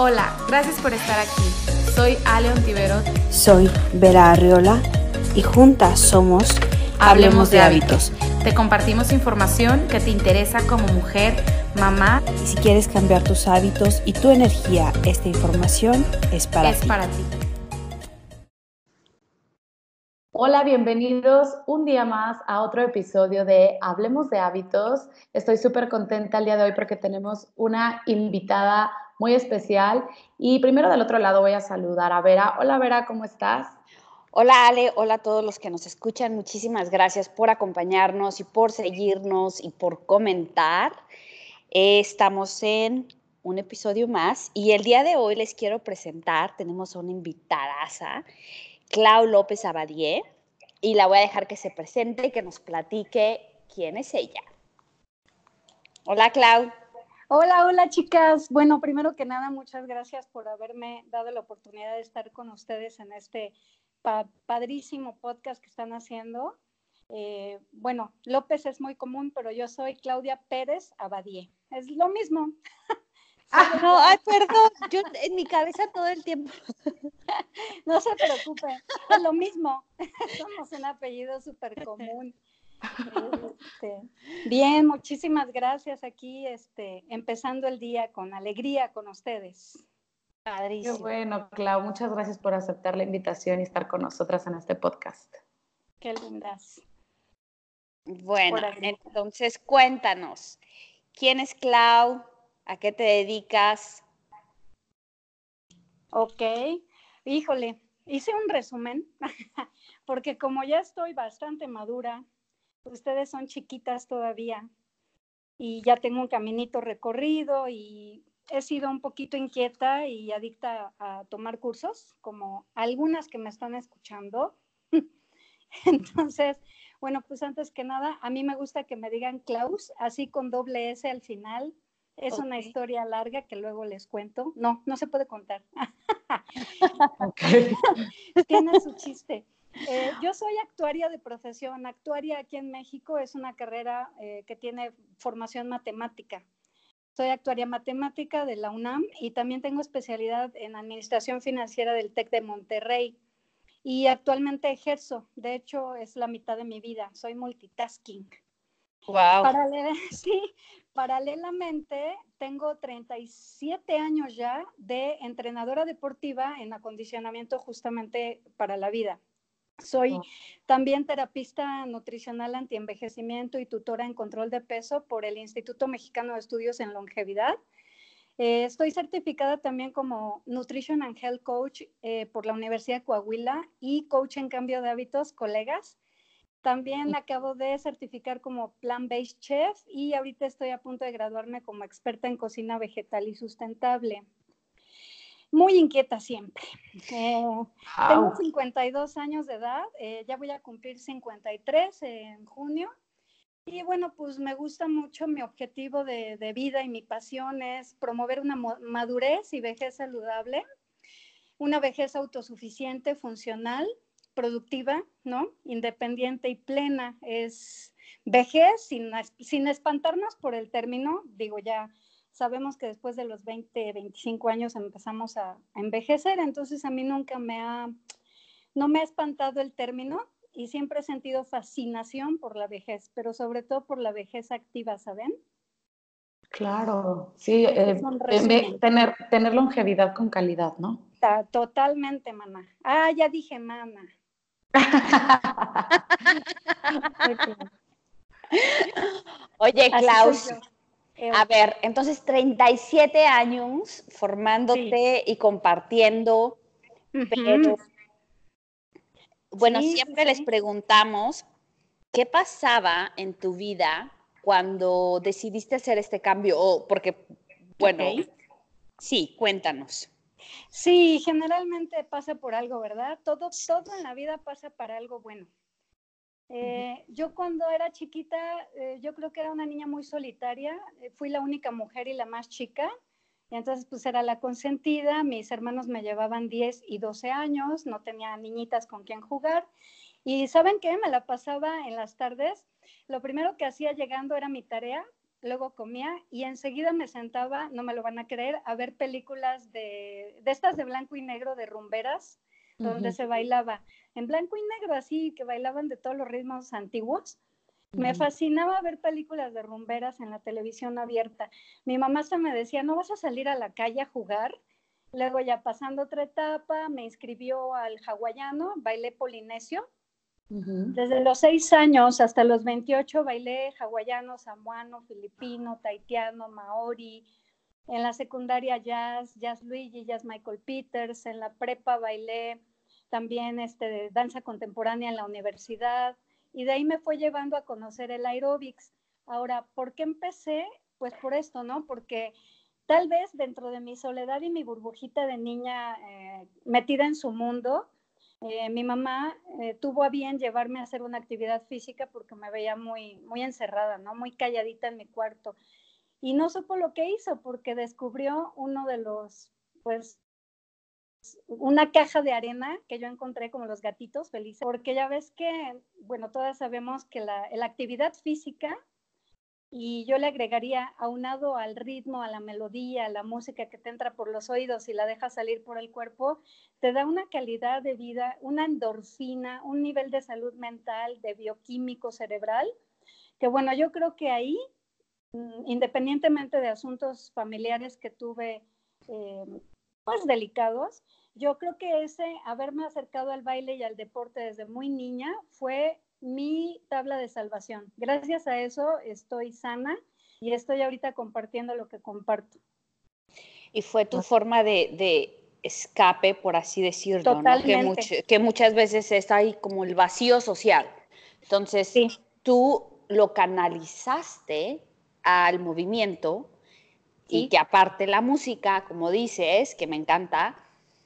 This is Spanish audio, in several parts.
Hola, gracias por estar aquí. Soy Ale Ontiveros. Soy Vera Arriola y juntas somos Hablemos de hábitos. Te compartimos información que te interesa como mujer, mamá. Y si quieres cambiar tus hábitos y tu energía, esta información es para es ti. para ti. Hola, bienvenidos un día más a otro episodio de Hablemos de hábitos. Estoy súper contenta el día de hoy porque tenemos una invitada muy especial. Y primero del otro lado voy a saludar a Vera. Hola Vera, ¿cómo estás? Hola Ale, hola a todos los que nos escuchan. Muchísimas gracias por acompañarnos y por seguirnos y por comentar. Eh, estamos en un episodio más y el día de hoy les quiero presentar, tenemos a una invitadaza, Clau López Abadie, y la voy a dejar que se presente y que nos platique quién es ella. Hola Clau. Hola, hola chicas. Bueno, primero que nada, muchas gracias por haberme dado la oportunidad de estar con ustedes en este padrísimo podcast que están haciendo. Eh, bueno, López es muy común, pero yo soy Claudia Pérez Abadie. Es lo mismo. Ah, no, ay, perdón, yo en mi cabeza todo el tiempo. no se preocupe, es lo mismo. Somos un apellido súper común. Este, bien, muchísimas gracias aquí, este, empezando el día con alegría con ustedes. Padrísimo. Qué bueno, Clau, muchas gracias por aceptar la invitación y estar con nosotras en este podcast. Qué lindas. Bueno, entonces cuéntanos, ¿quién es Clau? ¿A qué te dedicas? Ok, híjole, hice un resumen, porque como ya estoy bastante madura, ustedes son chiquitas todavía y ya tengo un caminito recorrido y he sido un poquito inquieta y adicta a tomar cursos, como algunas que me están escuchando. Entonces, bueno, pues antes que nada, a mí me gusta que me digan Klaus, así con doble S al final. Es una historia larga que luego les cuento. No, no se puede contar. Tiene su chiste. Eh, yo soy actuaria de profesión. Actuaria aquí en México es una carrera eh, que tiene formación matemática. Soy actuaria matemática de la UNAM y también tengo especialidad en administración financiera del TEC de Monterrey. Y actualmente ejerzo, de hecho es la mitad de mi vida, soy multitasking. Wow. sí, paralelamente tengo 37 años ya de entrenadora deportiva en acondicionamiento justamente para la vida. Soy oh. también terapista nutricional antienvejecimiento y tutora en control de peso por el Instituto Mexicano de Estudios en Longevidad. Eh, estoy certificada también como Nutrition and Health Coach eh, por la Universidad de Coahuila y Coach en Cambio de Hábitos, colegas. También acabo de certificar como Plant-Based Chef y ahorita estoy a punto de graduarme como experta en cocina vegetal y sustentable muy inquieta siempre. Eh, tengo 52 años de edad, eh, ya voy a cumplir 53 en junio. Y bueno, pues me gusta mucho mi objetivo de, de vida y mi pasión es promover una madurez y vejez saludable, una vejez autosuficiente, funcional, productiva, ¿no? Independiente y plena. Es vejez sin, sin espantarnos por el término, digo ya sabemos que después de los 20, 25 años empezamos a, envejecer, entonces a mí nunca me ha, no me ha espantado el término y siempre he sentido fascinación por la vejez, pero sobre todo por la vejez activa, ¿saben? Claro, sí, eh, tener, tener longevidad con calidad, ¿no? Totalmente, mamá. Ah, ya dije mamá. Oye, Klaus, a ver, entonces 37 años formándote y compartiendo, pero bueno, siempre les preguntamos qué pasaba en tu vida cuando decidiste hacer este cambio, porque, bueno, sí, cuéntanos. Sí, generalmente pasa por algo, ¿verdad? Todo, todo en la vida pasa para algo bueno. Eh, yo cuando era chiquita, eh, yo creo que era una niña muy solitaria, eh, fui la única mujer y la más chica, y entonces pues era la consentida, mis hermanos me llevaban 10 y 12 años, no tenía niñitas con quien jugar, y ¿saben qué? Me la pasaba en las tardes, lo primero que hacía llegando era mi tarea, luego comía y enseguida me sentaba, no me lo van a creer, a ver películas de, de estas de blanco y negro, de rumberas, donde se bailaba en blanco y negro, así que bailaban de todos los ritmos antiguos. Me fascinaba ver películas de rumberas en la televisión abierta. Mi mamá se me decía, no vas a salir a la calle a jugar. Luego ya pasando otra etapa, me inscribió al hawaiano, bailé polinesio. Desde los seis años hasta los 28 bailé hawaiano, samoano, filipino, taitiano, maori. En la secundaria jazz, jazz Luigi, jazz Michael Peters. En la prepa bailé también este, danza contemporánea en la universidad y de ahí me fue llevando a conocer el aerobics. Ahora, ¿por qué empecé? Pues por esto, ¿no? Porque tal vez dentro de mi soledad y mi burbujita de niña eh, metida en su mundo, eh, mi mamá eh, tuvo a bien llevarme a hacer una actividad física porque me veía muy, muy encerrada, ¿no? Muy calladita en mi cuarto. Y no supo lo que hizo porque descubrió uno de los, pues, una caja de arena que yo encontré como los gatitos felices, porque ya ves que, bueno, todas sabemos que la, la actividad física, y yo le agregaría aunado al ritmo, a la melodía, a la música que te entra por los oídos y la deja salir por el cuerpo, te da una calidad de vida, una endorfina, un nivel de salud mental, de bioquímico cerebral, que bueno, yo creo que ahí, independientemente de asuntos familiares que tuve, eh, pues delicados, yo creo que ese haberme acercado al baile y al deporte desde muy niña fue mi tabla de salvación. Gracias a eso estoy sana y estoy ahorita compartiendo lo que comparto. Y fue tu forma de, escape, por así decirlo, ¿no? que, que, muchas veces está ahí como el vacío social. Entonces, tú lo canalizaste al movimiento y que aparte la música, como dices, que me encanta,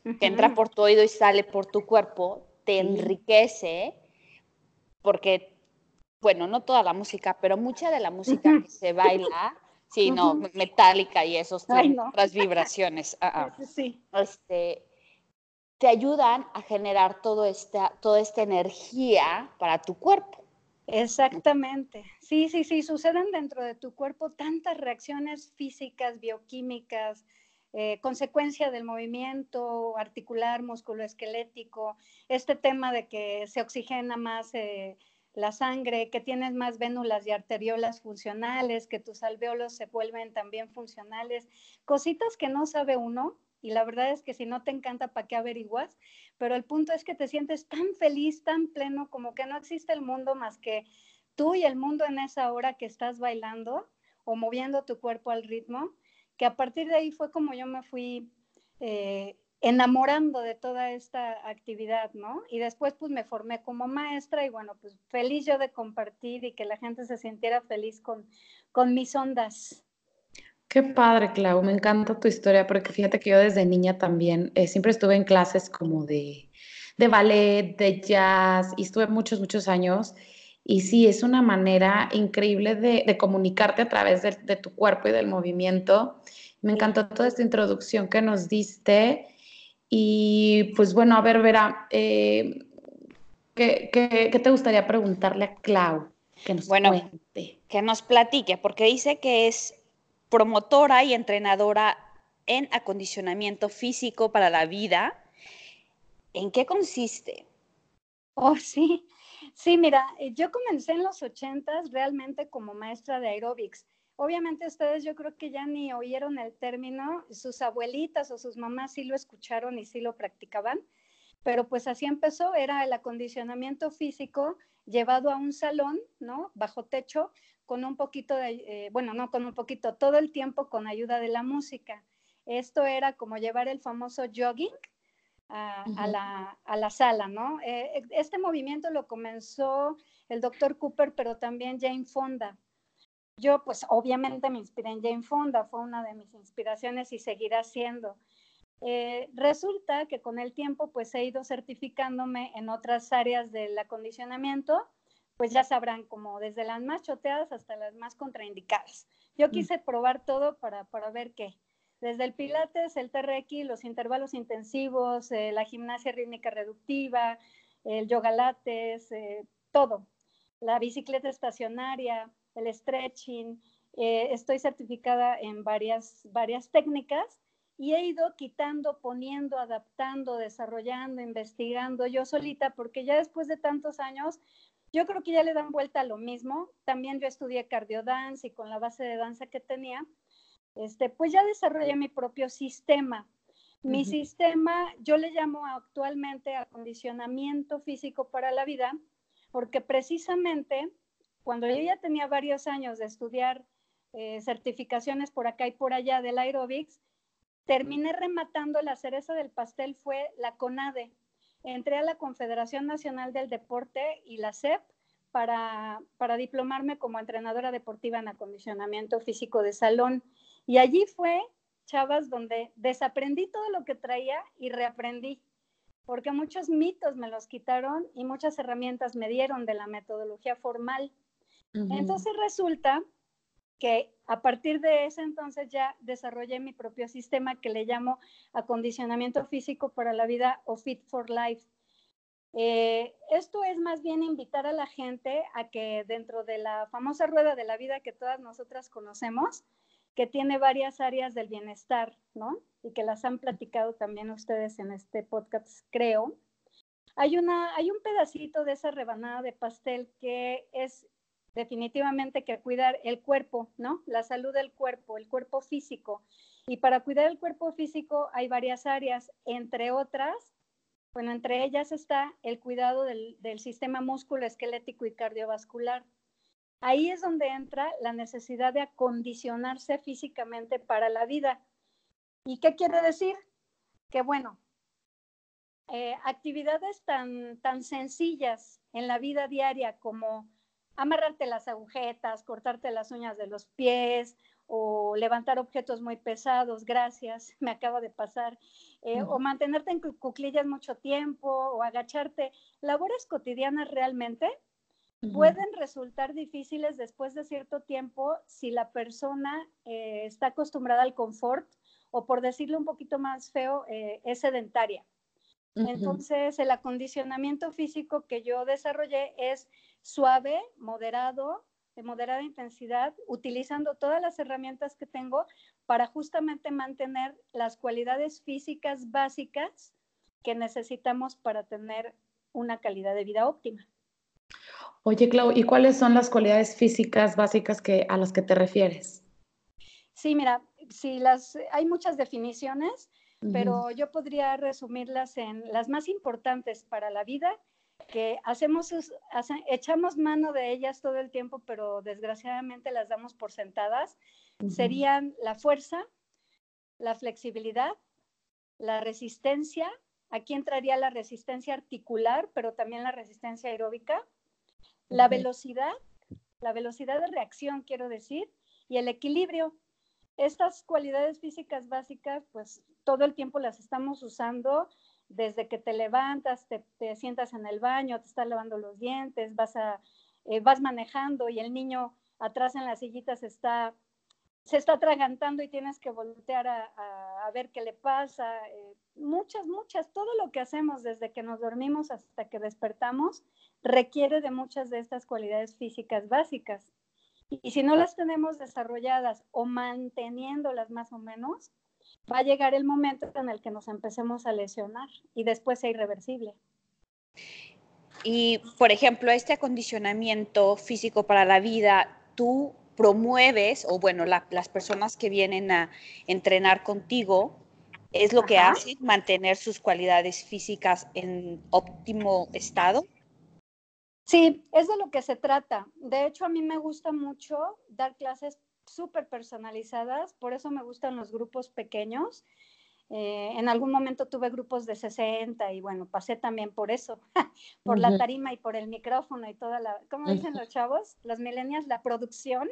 que entra por tu oído y sale por tu cuerpo, te enriquece, porque, bueno, no toda la música, pero mucha de la música que se baila, sí, no, metálica y esos las vibraciones, ah, ah. Sí. Este, te ayudan a generar todo esta, toda esta energía para tu cuerpo. Exactamente. Sí, sí, sí, suceden dentro de tu cuerpo tantas reacciones físicas, bioquímicas, eh, consecuencia del movimiento articular, musculoesquelético, este tema de que se oxigena más eh, la sangre, que tienes más vénulas y arteriolas funcionales, que tus alveolos se vuelven también funcionales, cositas que no sabe uno. Y la verdad es que si no te encanta, ¿para qué averiguas? Pero el punto es que te sientes tan feliz, tan pleno, como que no existe el mundo más que tú y el mundo en esa hora que estás bailando o moviendo tu cuerpo al ritmo que a partir de ahí fue como yo me fui eh, enamorando de toda esta actividad, ¿no? Y después pues me formé como maestra y bueno, pues feliz yo de compartir y que la gente se sintiera feliz con, con mis ondas. Qué padre, Clau, me encanta tu historia porque fíjate que yo desde niña también eh, siempre estuve en clases como de, de ballet, de jazz y estuve muchos, muchos años. Y sí, es una manera increíble de, comunicarte a través de, tu cuerpo y del movimiento. Me encantó toda esta introducción que nos diste. Y pues bueno, a ver, Vera, eh, ¿qué, te gustaría preguntarle a Clau? Que nos bueno, que nos platique, porque dice que es promotora y entrenadora en acondicionamiento físico para la vida. ¿En qué consiste? Oh, sí. Sí, mira, eh, yo comencé en los ochentas realmente como maestra de aeróbics. Obviamente ustedes yo creo que ya ni oyeron el término, sus abuelitas o sus mamás sí lo escucharon y sí lo practicaban, pero pues así empezó, era el acondicionamiento físico llevado a un salón, ¿no? Bajo techo, con un poquito de, eh, bueno, no con un poquito, todo el tiempo con ayuda de la música. Esto era como llevar el famoso jogging, a, la, sala, ¿no? Eh, este movimiento lo comenzó el doctor Cooper, pero también Jane Fonda. Yo, pues, obviamente me inspiré en Jane Fonda, fue una de mis inspiraciones y seguirá siendo. Eh, resulta que con el tiempo, pues, he ido certificándome en otras áreas del acondicionamiento, pues ya sabrán, como desde las más choteadas hasta las más contraindicadas. Yo mm. quise probar todo para, para ver qué desde el pilates, el TRX, los intervalos intensivos, eh, la gimnasia rítmica reductiva, el yoga lates, eh, todo. La bicicleta estacionaria, el stretching, eh, estoy certificada en varias, varias técnicas y he ido quitando, poniendo, adaptando, desarrollando, investigando yo solita, porque ya después de tantos años, yo creo que ya le dan vuelta a lo mismo. También yo estudié cardiodance y con la base de danza que tenía, este, pues ya desarrollé mi propio sistema. Mi sistema, yo le llamo actualmente acondicionamiento físico para la vida, porque precisamente cuando yo ya tenía varios años de estudiar eh, certificaciones por acá y por allá del aerobics, terminé rematando la cereza del pastel fue la CONADE. Entré a la Confederación Nacional del Deporte y la CEP para, para diplomarme como entrenadora deportiva en acondicionamiento físico de salón. Y allí fue chavas donde desaprendí todo lo que traía y reaprendí, porque muchos mitos me los quitaron y muchas herramientas me dieron de la metodología formal. Entonces resulta que a partir de ese entonces ya desarrollé mi propio sistema que le llamo acondicionamiento físico para la vida o Fit for Life. Eh, esto es más bien invitar a la gente a que dentro de la famosa rueda de la vida que todas nosotras conocemos, que tiene varias áreas del bienestar, ¿no? Y que las han platicado también ustedes en este podcast, creo. Hay, una, hay un pedacito de esa rebanada de pastel que es definitivamente que cuidar el cuerpo, ¿no? La salud del cuerpo, el cuerpo físico. Y para cuidar el cuerpo físico hay varias áreas, entre otras, bueno, entre ellas está el cuidado del, sistema músculo esquelético y cardiovascular. Ahí es donde entra la necesidad de acondicionarse físicamente para la vida. ¿Y qué quiere decir? Que bueno, eh, actividades tan, tan sencillas en la vida diaria como amarrarte las agujetas, cortarte las uñas de los pies o levantar objetos muy pesados, gracias, me acaba de pasar, eh, o mantenerte en cuclillas mucho tiempo o agacharte, labores cotidianas realmente pueden resultar difíciles después de cierto tiempo si la persona eh, está acostumbrada al confort o por decirlo un poquito más feo, eh, es sedentaria. Entonces, el acondicionamiento físico que yo desarrollé es suave, moderado, de moderada intensidad, utilizando todas las herramientas que tengo para justamente mantener las cualidades físicas básicas que necesitamos para tener una calidad de vida óptima. Oye, Clau, ¿y cuáles son las cualidades físicas básicas que, a las que te refieres? Sí, mira, sí, las, hay muchas definiciones, pero yo podría resumirlas en las más importantes para la vida, que hacemos, echamos mano de ellas todo el tiempo, pero desgraciadamente las damos por sentadas. Serían la fuerza, la flexibilidad, la resistencia, aquí entraría la resistencia articular, pero también la resistencia aeróbica, la velocidad, la velocidad de reacción, quiero decir, y el equilibrio. Estas cualidades físicas básicas, pues todo el tiempo las estamos usando desde que te levantas, te, sientas en el baño, te estás lavando los dientes, vas, a, eh, vas manejando y el niño atrás en la sillita se está se está atragantando y tienes que voltear a, ver qué le pasa. Eh, muchas, muchas, todo lo que hacemos desde que nos dormimos hasta que despertamos requiere de muchas de estas cualidades físicas básicas. Y si no las tenemos desarrolladas o manteniéndolas más o menos, va a llegar el momento en el que nos empecemos a lesionar y después es irreversible. Y, por ejemplo, este acondicionamiento físico para la vida, ¿tú promueves, o bueno, las personas que vienen a entrenar contigo, es lo que hace mantener sus cualidades físicas en óptimo estado. Sí, es de lo que se trata. De hecho, a mí me gusta mucho dar clases súper personalizadas, por eso me gustan los grupos pequeños. Eh, en algún momento tuve grupos de 60 y bueno, pasé también por eso, por la tarima y por el micrófono y toda la, ¿cómo dicen los chavos? Los millennials, la producción.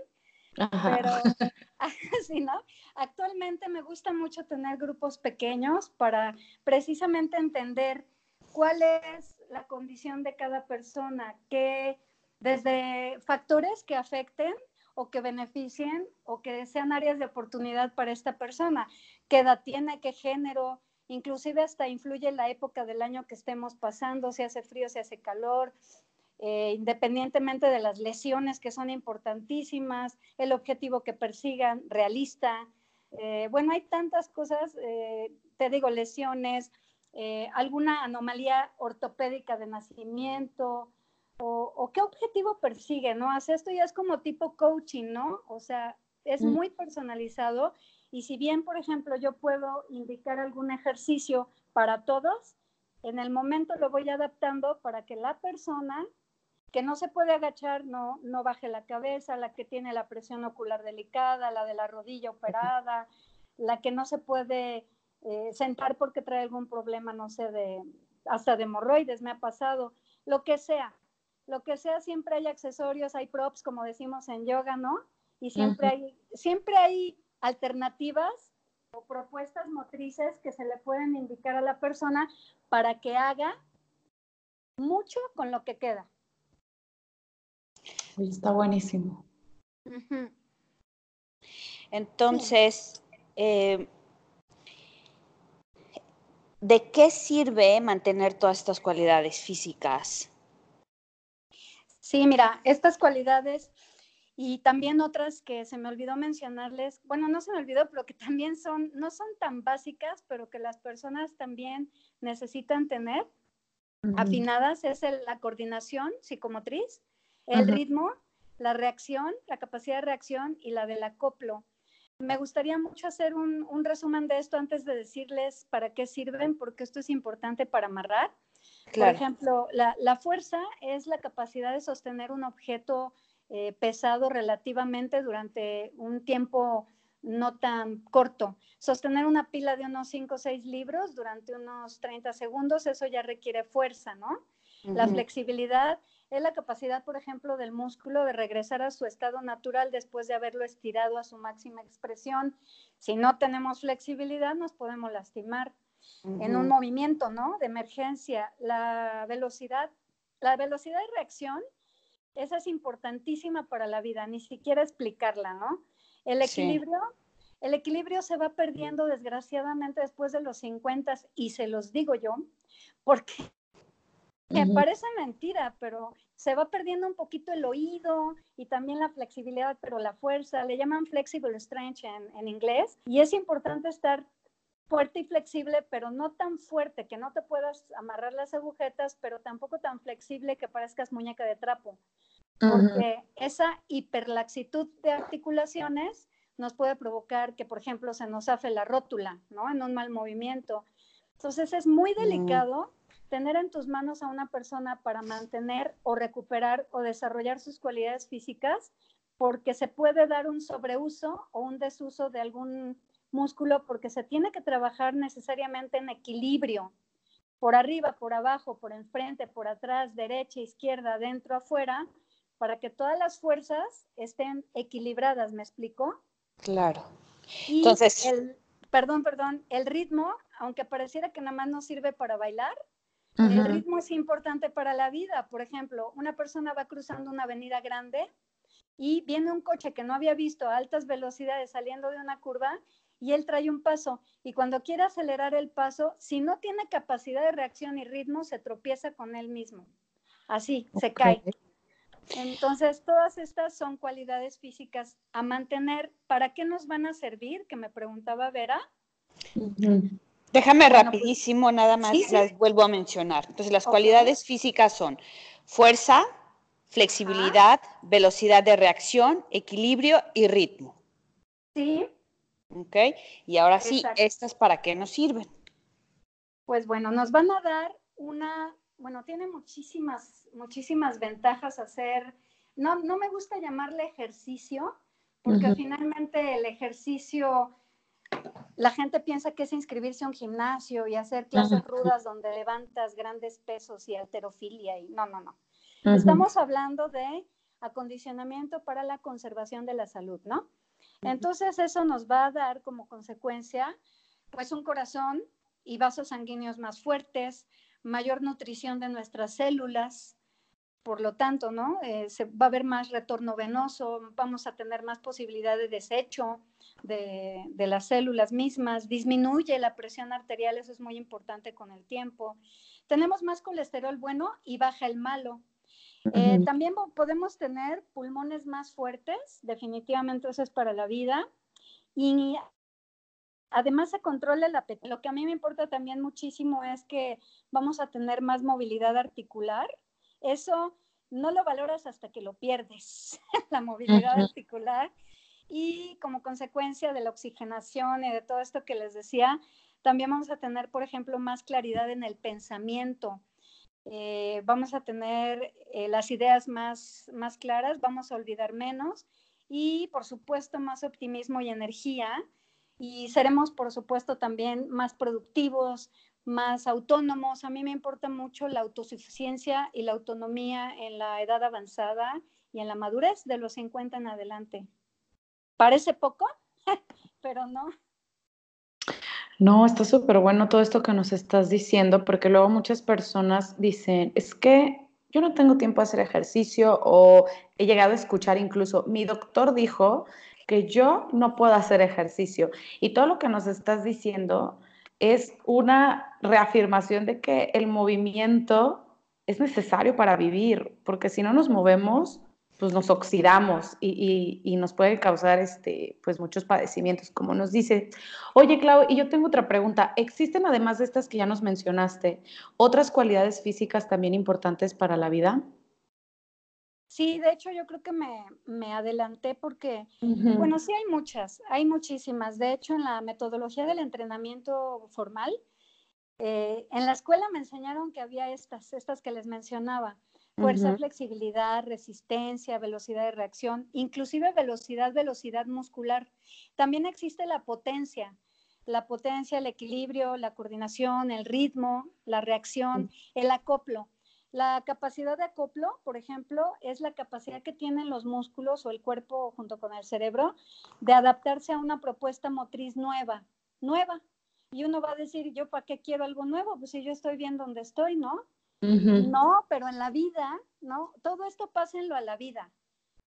Pero, sí, ¿no? Actualmente me gusta mucho tener grupos pequeños para precisamente entender cuál es la condición de cada persona, que desde factores que afecten o que beneficien o que sean áreas de oportunidad para esta persona, qué edad tiene, qué género, inclusive hasta influye la época del año que estemos pasando, si hace frío, si hace calor, eh, independientemente de las lesiones que son importantísimas, el objetivo que persigan, realista. Eh, bueno, hay tantas cosas, eh, te digo, lesiones, alguna anomalía ortopédica de nacimiento, o, qué objetivo persigue, ¿no? Hace esto ya es como tipo coaching, ¿no? O sea, es muy personalizado y si bien, por ejemplo, yo puedo indicar algún ejercicio para todos, en el momento lo voy adaptando para que la persona que no se puede agachar no, no baje la cabeza, la que tiene la presión ocular delicada, la de la rodilla operada, la que no se puede eh, sentar porque trae algún problema, no sé, de, hasta de hemorroides, me ha pasado, lo que sea, lo que sea, siempre hay accesorios, hay props, como decimos en yoga, ¿no? Y siempre, hay, siempre hay alternativas o propuestas motrices que se le pueden indicar a la persona para que haga mucho con lo que queda. Está buenísimo. Entonces, eh, ¿de qué sirve mantener todas estas cualidades físicas? Sí, mira, estas cualidades y también otras que se me olvidó mencionarles, bueno, no se me olvidó, pero que también son, no son tan básicas, pero que las personas también necesitan tener afinadas, es la coordinación psicomotriz, el ritmo, la reacción, la capacidad de reacción y la del acoplo. Me gustaría mucho hacer un, resumen de esto antes de decirles para qué sirven, porque esto es importante para amarrar. Por ejemplo, la, fuerza es la capacidad de sostener un objeto eh, pesado relativamente durante un tiempo no tan corto. Sostener una pila de unos 5 o 6 libros durante unos 30 segundos, eso ya requiere fuerza, ¿no? La flexibilidad es la capacidad, por ejemplo, del músculo de regresar a su estado natural después de haberlo estirado a su máxima expresión. Si no tenemos flexibilidad, nos podemos lastimar. En un movimiento, ¿no? De emergencia, la velocidad, la velocidad de reacción, esa es importantísima para la vida, ni siquiera explicarla, ¿no? El equilibrio, el equilibrio se va perdiendo desgraciadamente después de los 50 y se los digo yo, porque me parece mentira, pero se va perdiendo un poquito el oído y también la flexibilidad, pero la fuerza, le llaman flexible strength en, en inglés, y es importante estar fuerte y flexible, pero no tan fuerte que no te puedas amarrar las agujetas, pero tampoco tan flexible que parezcas muñeca de trapo. Porque esa hiperlaxitud de articulaciones nos puede provocar que, por ejemplo, se nos hace la rótula, ¿no? En un mal movimiento. Entonces es muy delicado tener en tus manos a una persona para mantener o recuperar o desarrollar sus cualidades físicas, porque se puede dar un sobreuso o un desuso de algún músculo, porque se tiene que trabajar necesariamente en equilibrio, por arriba, por abajo, por enfrente, por atrás, derecha, izquierda, dentro, afuera, para que todas las fuerzas estén equilibradas, ¿me explico? Claro. Entonces, perdón, perdón, el ritmo, aunque pareciera que nada más nos sirve para bailar, el ritmo es importante para la vida. Por ejemplo, una persona va cruzando una avenida grande y viene un coche que no había visto a altas velocidades saliendo de una curva y él trae un paso. Y cuando quiere acelerar el paso, si no tiene capacidad de reacción y ritmo, se tropieza con él mismo. Así, se cae. Entonces, todas estas son cualidades físicas a mantener. ¿Para qué nos van a servir? Que me preguntaba Vera. Déjame pues rapidísimo, nada más las vuelvo a mencionar. Entonces, las cualidades físicas son fuerza, flexibilidad, velocidad de reacción, equilibrio y ritmo. Sí. Ok, y ahora sí, ¿estas para qué nos sirven? Pues bueno, nos van a dar una, bueno, tiene muchísimas, muchísimas ventajas hacer, no, no me gusta llamarle ejercicio, porque finalmente el ejercicio la gente piensa que es inscribirse a un gimnasio y hacer clases rudas donde levantas grandes pesos y alterofilia y no, no, no. Estamos hablando de acondicionamiento para la conservación de la salud, ¿no? Entonces eso nos va a dar como consecuencia pues un corazón y vasos sanguíneos más fuertes, mayor nutrición de nuestras células, por lo tanto, ¿no? Eh, se va a haber más retorno venoso, vamos a tener más posibilidad de desecho de, de, las células mismas, disminuye la presión arterial, eso es muy importante con el tiempo. Tenemos más colesterol bueno y baja el malo. Eh, también podemos tener pulmones más fuertes, definitivamente eso es para la vida. Y además se controla el apetito. Lo que a mí me importa también muchísimo es que vamos a tener más movilidad articular. Eso no lo valoras hasta que lo pierdes, la movilidad articular. Y como consecuencia de la oxigenación y de todo esto que les decía, también vamos a tener, por ejemplo, más claridad en el pensamiento. Eh, vamos a tener eh, las ideas más, más claras, vamos a olvidar menos y, por supuesto, más optimismo y energía. Y seremos, por supuesto, también más productivos, más autónomos. A mí me importa mucho la autosuficiencia y la autonomía en la edad avanzada y en la madurez de los 50 en adelante. Parece poco, pero no. No, está súper bueno todo esto que nos estás diciendo, porque luego muchas personas dicen, es que yo no tengo tiempo de hacer ejercicio o he llegado a escuchar incluso, mi doctor dijo que yo no puedo hacer ejercicio. Y todo lo que nos estás diciendo es una reafirmación de que el movimiento es necesario para vivir, porque si no nos movemos, pues nos oxidamos y, nos puede causar este, pues muchos padecimientos, como nos dice. Oye, Clau, y yo tengo otra pregunta. ¿Existen, además de estas que ya nos mencionaste, otras cualidades físicas también importantes para la vida? Sí, de hecho yo creo que me, adelanté porque, bueno, sí hay muchas, hay muchísimas. De hecho, en la metodología del entrenamiento formal, eh, en la escuela me enseñaron que había estas, estas que les mencionaba fuerza, flexibilidad, resistencia, velocidad de reacción, inclusive velocidad, velocidad muscular. También existe la potencia, la potencia, el equilibrio, la coordinación, el ritmo, la reacción, el acoplo. La capacidad de acoplo, por ejemplo, es la capacidad que tienen los músculos o el cuerpo junto con el cerebro de adaptarse a una propuesta motriz nueva, nueva. Y uno va a decir, ¿yo para qué quiero algo nuevo? Pues si yo estoy bien donde estoy, ¿no? No, pero en la vida, ¿no? Todo esto pásenlo a la vida.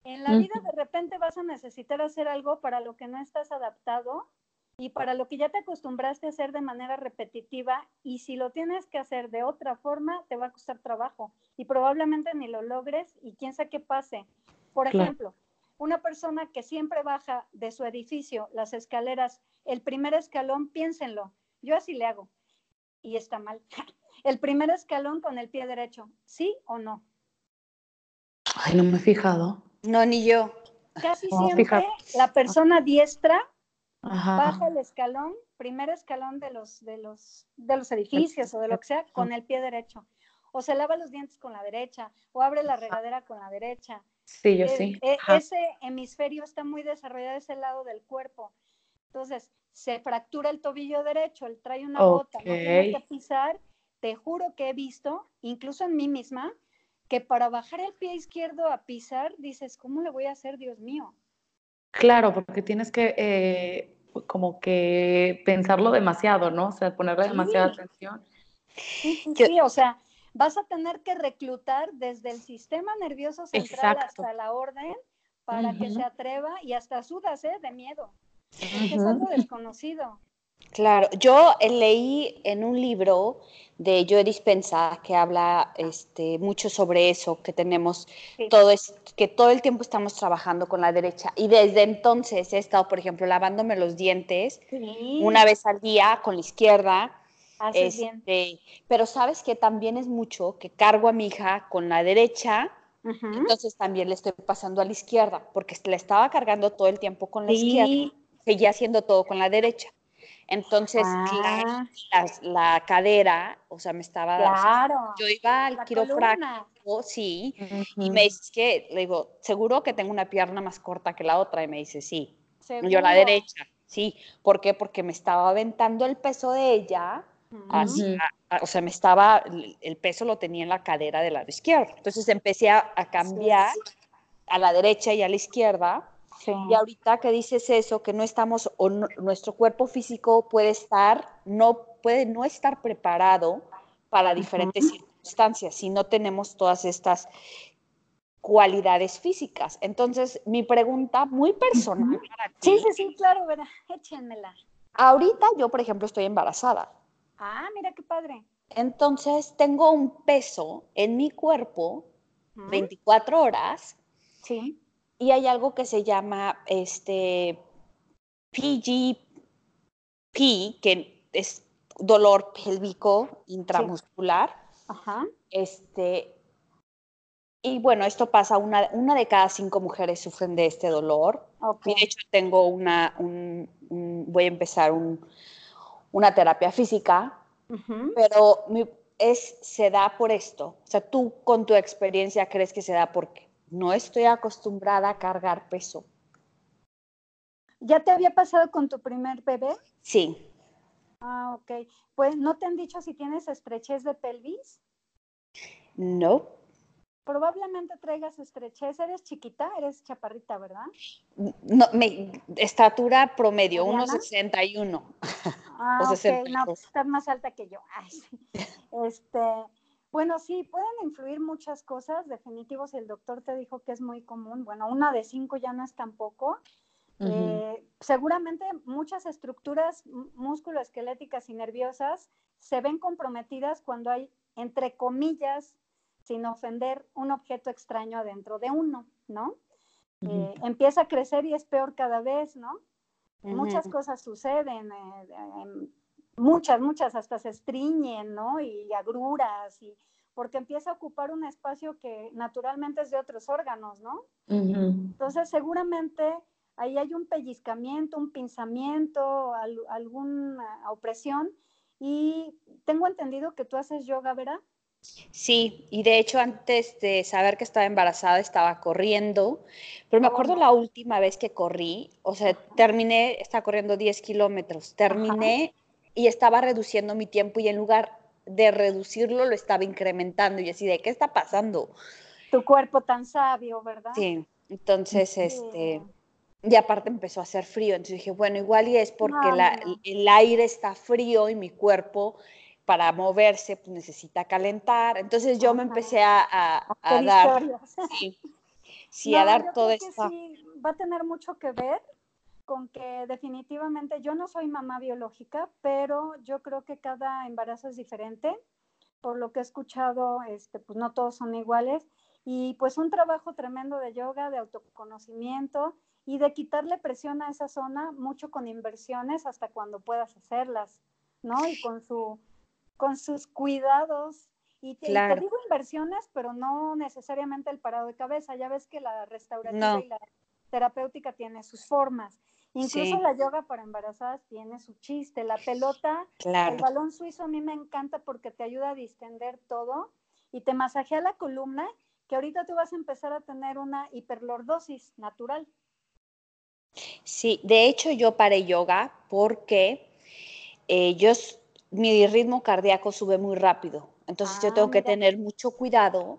En la vida de repente vas a necesitar hacer algo para lo que no estás adaptado y para lo que ya te acostumbraste a hacer de manera repetitiva y si lo tienes que hacer de otra forma te va a costar trabajo y probablemente ni lo logres y quién sabe qué pase. Por ejemplo, una persona que siempre baja de su edificio las escaleras, el primer escalón, piénsenlo, yo así le hago y está mal. el primer escalón con el pie derecho, ¿sí o no? Ay, no me he fijado. No, ni yo. Casi siempre la persona diestra baja el escalón, primer escalón de los, de los, de los edificios o de lo que sea, con el pie derecho. O se lava los dientes con la derecha, o abre la regadera con la derecha. Sí, yo sí. E, ese hemisferio está muy desarrollado ese lado del cuerpo. Entonces, se fractura el tobillo derecho, él trae una bota, no tiene que pisar te juro que he visto, incluso en mí misma, que para bajar el pie izquierdo a pisar, dices, ¿cómo le voy a hacer, Dios mío? Claro, porque tienes que eh, como que pensarlo demasiado, ¿no? O sea, ponerle demasiada atención. Sí, o sea, vas a tener que reclutar desde el sistema nervioso central hasta la orden para que se atreva y hasta sudas, ¿eh? De miedo. Es algo desconocido. Claro, yo eh, leí en un libro de Joe Dispensa que habla este, mucho sobre eso, que tenemos todo, es, que todo el tiempo estamos trabajando con la derecha. Y desde entonces he estado, por ejemplo, lavándome los dientes una vez al día con la izquierda. Este, pero sabes que también es mucho que cargo a mi hija con la derecha, entonces también le estoy pasando a la izquierda, porque le estaba cargando todo el tiempo con la izquierda, seguía haciendo todo con la derecha. Entonces, ah. la, cadera, o sea, me estaba... Claro. yo iba al quiropráctico, sí, y me dice que, le digo, seguro que tengo una pierna más corta que la otra, y me dice, sí. Yo la derecha, sí. ¿Por qué? Porque me estaba aventando el peso de ella, o sea, me estaba, el peso lo tenía en la cadera del lado izquierdo. Entonces empecé a, cambiar a la derecha y a la izquierda y ahorita que dices eso, que no estamos, o nuestro cuerpo físico puede estar, no puede no estar preparado para diferentes circunstancias si no tenemos todas estas cualidades físicas. Entonces, mi pregunta muy personal Sí, sí, sí, claro, ¿verdad? Échenmela. Ahorita yo, por ejemplo, estoy embarazada. Ah, mira qué padre. Entonces, tengo un peso en mi cuerpo 24 horas. Sí. Y hay algo que se llama este PGP, que es dolor pélvico intramuscular. Ajá. Este, y bueno, esto pasa, una, una de cada cinco mujeres sufren de este dolor. Okay. De hecho, tengo una, un, un, voy a empezar un, una terapia física, pero mi- es, se da por esto. O sea, tú con tu experiencia crees que se da porque no estoy acostumbrada a cargar peso. ¿Ya te había pasado con tu primer bebé? Sí, Ah, ok. Pues, ¿no te han dicho si tienes estrechez de pelvis? no, Probablemente traigas estrechez. Eres chiquita, eres chaparrita, ¿verdad? no me, estatura promedio, ¿Mariana? 1,61. Ah, O ok. 62. No, pues estás más alta que yo. Ay, sí. Este, bueno, sí, pueden influir muchas cosas. Definitivo, si el doctor te dijo que es muy común, bueno, una de cinco ya no es tampoco. Eh, seguramente muchas estructuras musculoesqueléticas y nerviosas se ven comprometidas cuando hay, entre comillas, sin ofender, un objeto extraño adentro de uno, ¿no? Eh, empieza a crecer y es peor cada vez, ¿no? Muchas cosas suceden, eh, muchas, muchas hasta se estriñen, ¿no? Y agruras, y, porque empieza a ocupar un espacio que naturalmente es de otros órganos, ¿no? Entonces, seguramente ahí hay un pellizcamiento, un pinzamiento, al- alguna opresión. Y tengo entendido que tú haces yoga, ¿verdad? Sí, y de hecho antes de saber que estaba embarazada estaba corriendo, pero me Oh, acuerdo no. la última vez que corrí, o sea, terminé, estaba corriendo 10 kilómetros, terminé y estaba reduciendo mi tiempo y en lugar de reducirlo lo estaba incrementando y así de, ¿qué está pasando? Tu cuerpo tan sabio, ¿verdad? Sí, entonces, Sí. este, y aparte empezó a hacer frío, entonces dije, bueno, igual y es porque No, la- no, no. el aire está frío y mi cuerpo para moverse pues, necesita calentar, entonces yo me empecé a, a- dar, sí, sí, No, a dar todo esto. sí va a tener mucho que ver con que definitivamente yo no soy mamá biológica, pero yo creo que cada embarazo es diferente. Por lo que he escuchado, este, pues no todos son iguales. Y pues un trabajo tremendo de yoga, de autoconocimiento y de quitarle presión a esa zona, mucho con inversiones hasta cuando puedas hacerlas, ¿no? Y con, su, con sus cuidados. Y te, y te Claro. digo inversiones, pero no necesariamente el parado de cabeza. Ya ves que la restaurativa No. y la terapéutica tiene sus formas. Incluso Sí. la yoga para embarazadas tiene su chiste. La pelota, el balón suizo a mí me encanta porque te ayuda a distender todo y te masajea la columna, que ahorita tú vas a empezar a tener una hiperlordosis natural. sí, de hecho yo paré yoga porque eh, yo, mi ritmo cardíaco sube muy rápido, entonces yo Ah, tengo que mira. tener mucho cuidado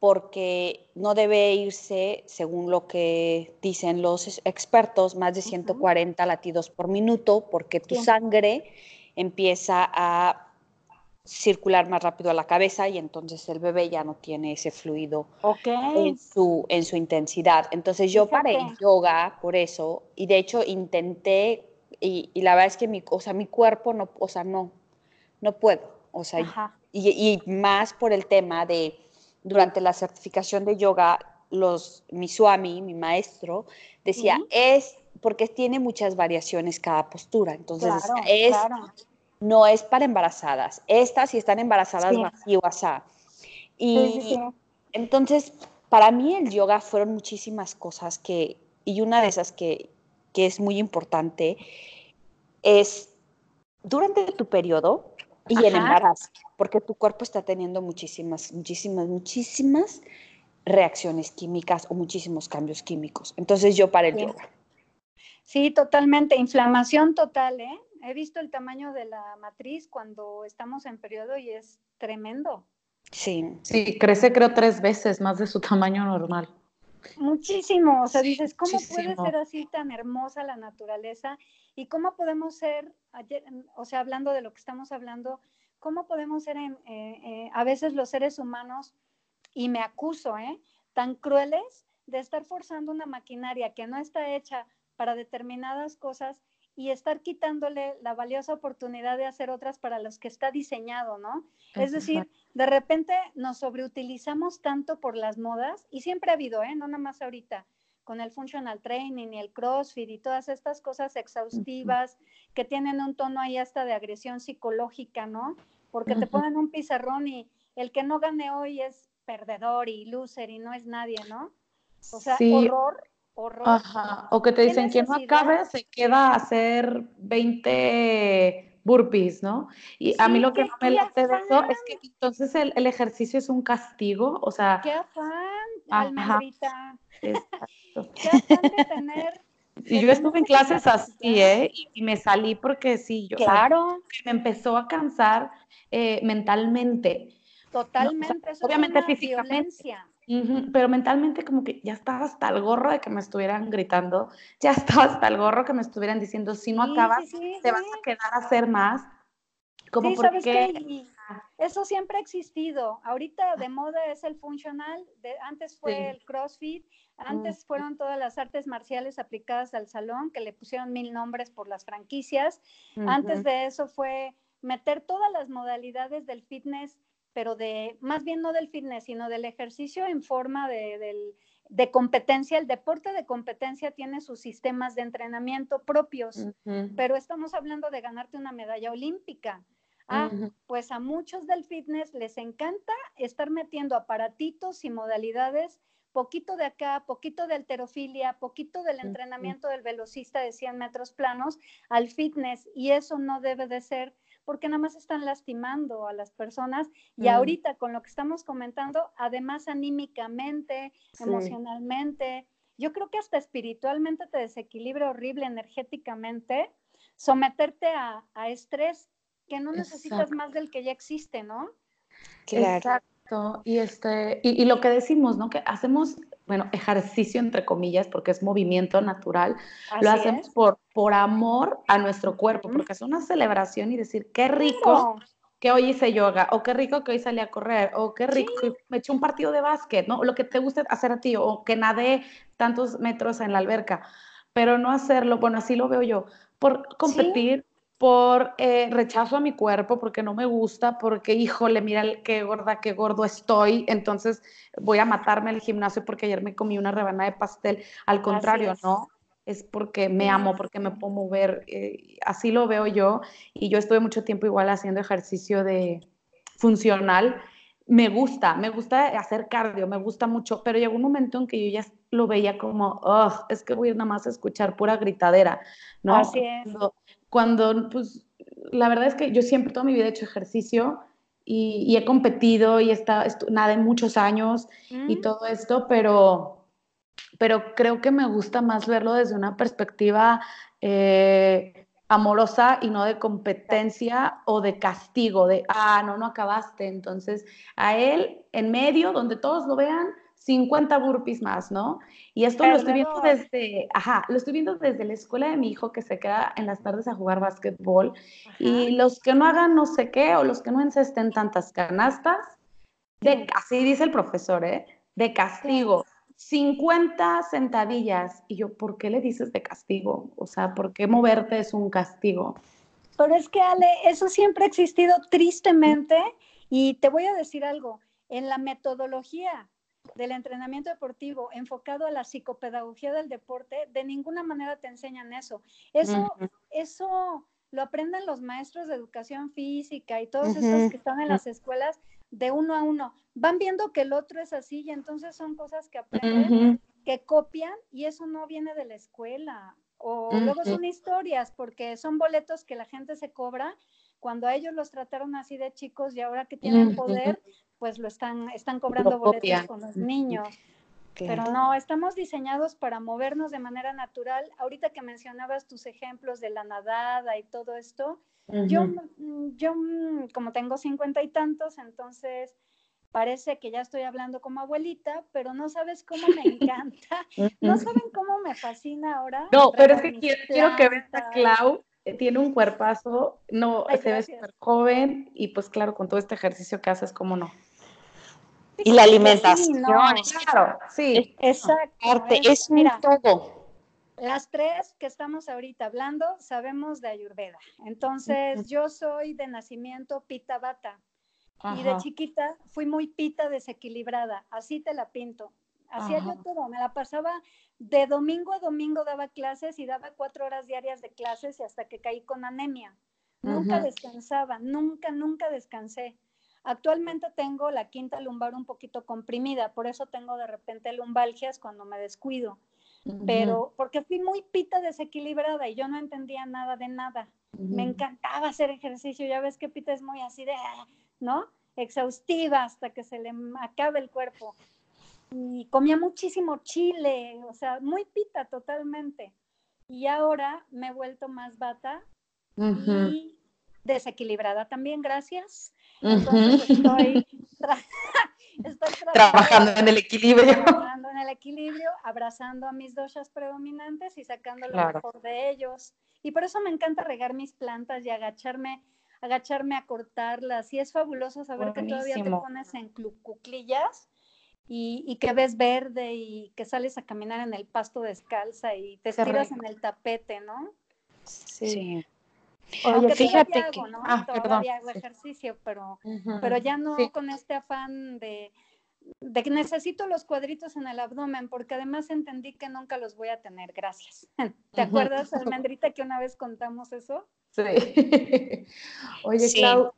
porque no debe irse, según lo que dicen los expertos, más de Ujú. 140 latidos por minuto, porque tu sangre empieza a circular más rápido a la cabeza y entonces el bebé ya no tiene ese fluido en su, en su intensidad. Entonces yo paré Fíjate. yoga por eso y de hecho intenté y, y la verdad es que mi, o sea, mi cuerpo no, o sea, no, no puedo. O sea, y más por el tema de, durante la certificación de yoga, los, mi swami, mi maestro, decía, Ujú. es porque tiene muchas variaciones cada postura. Entonces, Claro, es, claro. no es para embarazadas. Estas, si están embarazadas, Sí. así o asá. Y sí, sí. entonces, para mí el yoga fueron muchísimas cosas que, y una de esas que, que es muy importante es durante tu periodo y el embarazo, porque tu cuerpo está teniendo muchísimas, muchísimas, muchísimas reacciones químicas o muchísimos cambios químicos. Entonces yo para el Sí. yoga. Sí, totalmente. Inflamación total, ¿eh? He visto el tamaño de la matriz cuando estamos en periodo y es tremendo. Sí, Sí, crece creo tres veces más de su tamaño normal. Muchísimo. O sea, Sí, dices, ¿cómo puede muchísimo. ser así tan hermosa la naturaleza? ¿Y cómo podemos ser, ayer- o sea, hablando de lo que estamos hablando, cómo podemos ser en, eh, eh, a veces los seres humanos, y me acuso, ¿eh? Tan crueles de estar forzando una maquinaria que no está hecha para determinadas cosas y estar quitándole la valiosa oportunidad de hacer otras para los que está diseñado, ¿no? Es decir, de repente nos sobreutilizamos tanto por las modas y siempre ha habido, ¿eh? No nada más ahorita con el functional training y el CrossFit y todas estas cosas exhaustivas que tienen un tono ahí hasta de agresión psicológica, ¿no? Porque te ponen un pizarrón y el que no gane hoy es perdedor y loser y no es nadie, ¿no? O sea, horror, horror. Ajá. O que te dicen que no acabe, se queda a hacer 20 burpees, ¿no? Y a mí lo que no me late de eso es que entonces el, el, ejercicio es un castigo, o sea... ¡Qué afán, almendrita! ¡Qué afán de tener y yo estuve en clases así, ¿eh? Y, me salí porque sí, yo. Claro. me empezó a cansar eh, mentalmente. Totalmente. obviamente físicamente. Pero mentalmente como que ya estaba hasta el gorro de que me estuvieran gritando, ya estaba hasta el gorro que me estuvieran diciendo, si no acabas, te vas a quedar a hacer más. Como porque... Eso siempre ha existido. Ahorita de moda es el funcional, de, antes fue el CrossFit, antes fueron todas las artes marciales aplicadas al salón, que le pusieron mil nombres por las franquicias. Antes de eso fue meter todas las modalidades del fitness, pero de, más bien no del fitness, sino del ejercicio en forma de, de competencia. El deporte de competencia tiene sus sistemas de entrenamiento propios, pero estamos hablando de ganarte una medalla olímpica. Ah, pues a muchos del fitness les encanta estar metiendo aparatitos y modalidades, poquito de acá, poquito de alterofilia, poquito del entrenamiento del velocista de 100 metros planos al fitness y eso no debe de ser porque nada más están lastimando a las personas y ahorita con lo que estamos comentando, además anímicamente, emocionalmente, yo creo que hasta espiritualmente te desequilibra horrible energéticamente, someterte a, a estrés que no necesitas más del que ya existe, ¿no? Exacto. Y, este, y, lo que decimos, ¿no? Que hacemos, bueno, ejercicio entre comillas, porque es movimiento natural. lo hacemos por, por amor a nuestro cuerpo, porque es una celebración y decir, qué rico. que hoy hice yoga, o qué rico que hoy salí a correr, o qué rico que me eché un partido de básquet, ¿no? Lo que te guste hacer a ti, o que nadé tantos metros en la alberca, pero no hacerlo, bueno, así lo veo yo, por competir, por eh, rechazo a mi cuerpo, porque no me gusta, porque híjole, mira qué gorda, qué gordo estoy, entonces voy a matarme al gimnasio porque ayer me comí una rebanada de pastel. Al contrario, ¿no? Es porque me amo, porque me puedo mover. Eh, así lo veo yo. Y yo estuve mucho tiempo igual haciendo ejercicio de funcional. Me gusta, me gusta hacer cardio, me gusta mucho, pero llegó un momento en que yo ya lo veía como, es que voy a nada más a escuchar pura gritadera, ¿no? Así es cuando, pues, la verdad es que yo siempre toda mi vida he hecho ejercicio y, he competido y he estado, nada en muchos años y mm. todo esto, pero, pero creo que me gusta más verlo desde una perspectiva eh, amorosa y no de competencia o de castigo, de, ah, no, no acabaste. Entonces, a él en medio, donde todos lo vean, 50 burpees más, ¿no? Y esto lo estoy viendo desde, ajá, lo estoy viendo desde la escuela de mi hijo que se queda en las tardes a jugar básquetbol. Y los que no hagan no sé qué o los que no encesten tantas canastas, de, así dice el profesor, ¿eh? De castigo. 50 sentadillas. Y yo, ¿por qué le dices de castigo? O sea, ¿por qué moverte es un castigo? Pero es que, Ale, eso siempre ha existido tristemente. Y te voy a decir algo, en la metodología del entrenamiento deportivo enfocado a la psicopedagogía del deporte, de ninguna manera te enseñan eso. Eso, eso lo aprenden los maestros de educación física y todos esos que están en las escuelas de uno a uno. Van viendo que el otro es así y entonces son cosas que aprenden, que copian y eso no viene de la escuela. O luego son historias porque son boletos que la gente se cobra cuando a ellos los trataron así de chicos y ahora que tienen poder, pues lo están, están cobrando boletos con los niños. Pero no, estamos diseñados para movernos de manera natural. Ahorita que mencionabas tus ejemplos de la nadada y todo esto, yo, mm, yo mm, como tengo cincuenta y tantos, entonces parece que ya estoy hablando como abuelita, pero no sabes cómo me encanta, no saben cómo me fascina ahora. No, pero es que quiero, que veas a Clau, eh, tiene un cuerpazo, no, se ve súper joven y pues claro, con todo este ejercicio que haces, ¿cómo no? Y la alimentación. claro, sí. Exacto. es un todo. Las tres que estamos ahorita hablando sabemos de Ayurveda. Entonces, yo soy de nacimiento pita bata. Y de chiquita fui muy pita desequilibrada, así te la pinto. Hacía yo todo, me la pasaba de domingo a domingo daba clases y daba cuatro horas diarias de clases y hasta que caí con anemia. Nunca descansaba, nunca, nunca descansé. Actualmente tengo la quinta lumbar un poquito comprimida, por eso tengo de repente lumbalgias cuando me descuido. Pero porque fui muy pita desequilibrada y yo no entendía nada de nada. Me encantaba hacer ejercicio, ya ves que pita es muy así de, ¿no? Exhaustiva hasta que se le acabe el cuerpo. Y comía muchísimo chile, o sea, muy pita totalmente. Y ahora me he vuelto más bata y desequilibrada también, gracias. Entonces estoy, trabajando en el equilibrio. Trabajando en el equilibrio, abrazando a mis doshas predominantes y sacando lo mejor de ellos. Y por eso me encanta regar mis plantas y agacharme, agacharme a cortarlas. Y es fabuloso saber que todavía te pones en cuclillas y, y, que ves verde y que sales a caminar en el pasto descalza y te estiras en el tapete, ¿no? Sí. Oye, fíjate que ¿no? ah, todavía hago ejercicio, pero, pero ya no con este afán de, de que necesito los cuadritos en el abdomen, porque además entendí que nunca los voy a tener, gracias. ¿Te acuerdas, Almendrita, que una vez contamos eso? Sí. Oye, Clau.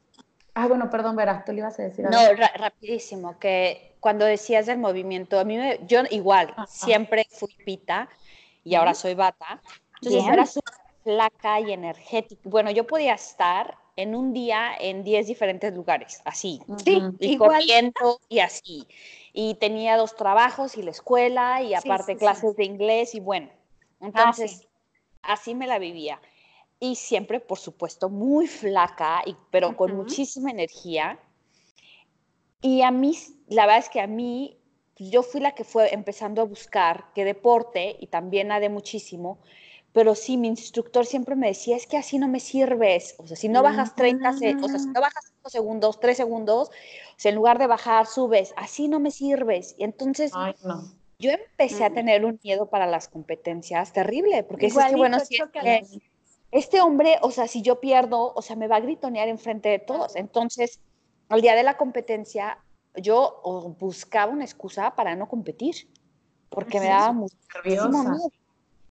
Ah, bueno, perdón, Vera, tú le ibas a decir algo. No, rapidísimo, que cuando decías del movimiento, a mí me, yo igual, siempre fui pita y ahora soy bata. Entonces era súper flaca y energética. Bueno, yo podía estar en un día en 10 diferentes lugares, así, sí, y corriendo y así. Y tenía dos trabajos y la escuela y aparte clases de inglés y bueno, ah, entonces así me la vivía. Y siempre, por supuesto, muy flaca, y, pero con muchísima energía. Y a mí, la verdad es que a mí, yo fui la que fue empezando a buscar qué deporte y también nadé muchísimo, pero sí, mi instructor siempre me decía, es que así no me sirves, o sea, si no bajas 30, o sea, si no bajas 5 segundos, 3 segundos, o sea, en lugar de bajar, subes, así no me sirves. Y entonces yo empecé a tener un miedo para las competencias terrible, porque es que, bueno, si este hombre, o sea, si yo pierdo, o sea, me va a gritonear enfrente de todos. Entonces, al día de la competencia, yo buscaba una excusa para no competir, porque me daba muchísimo miedo.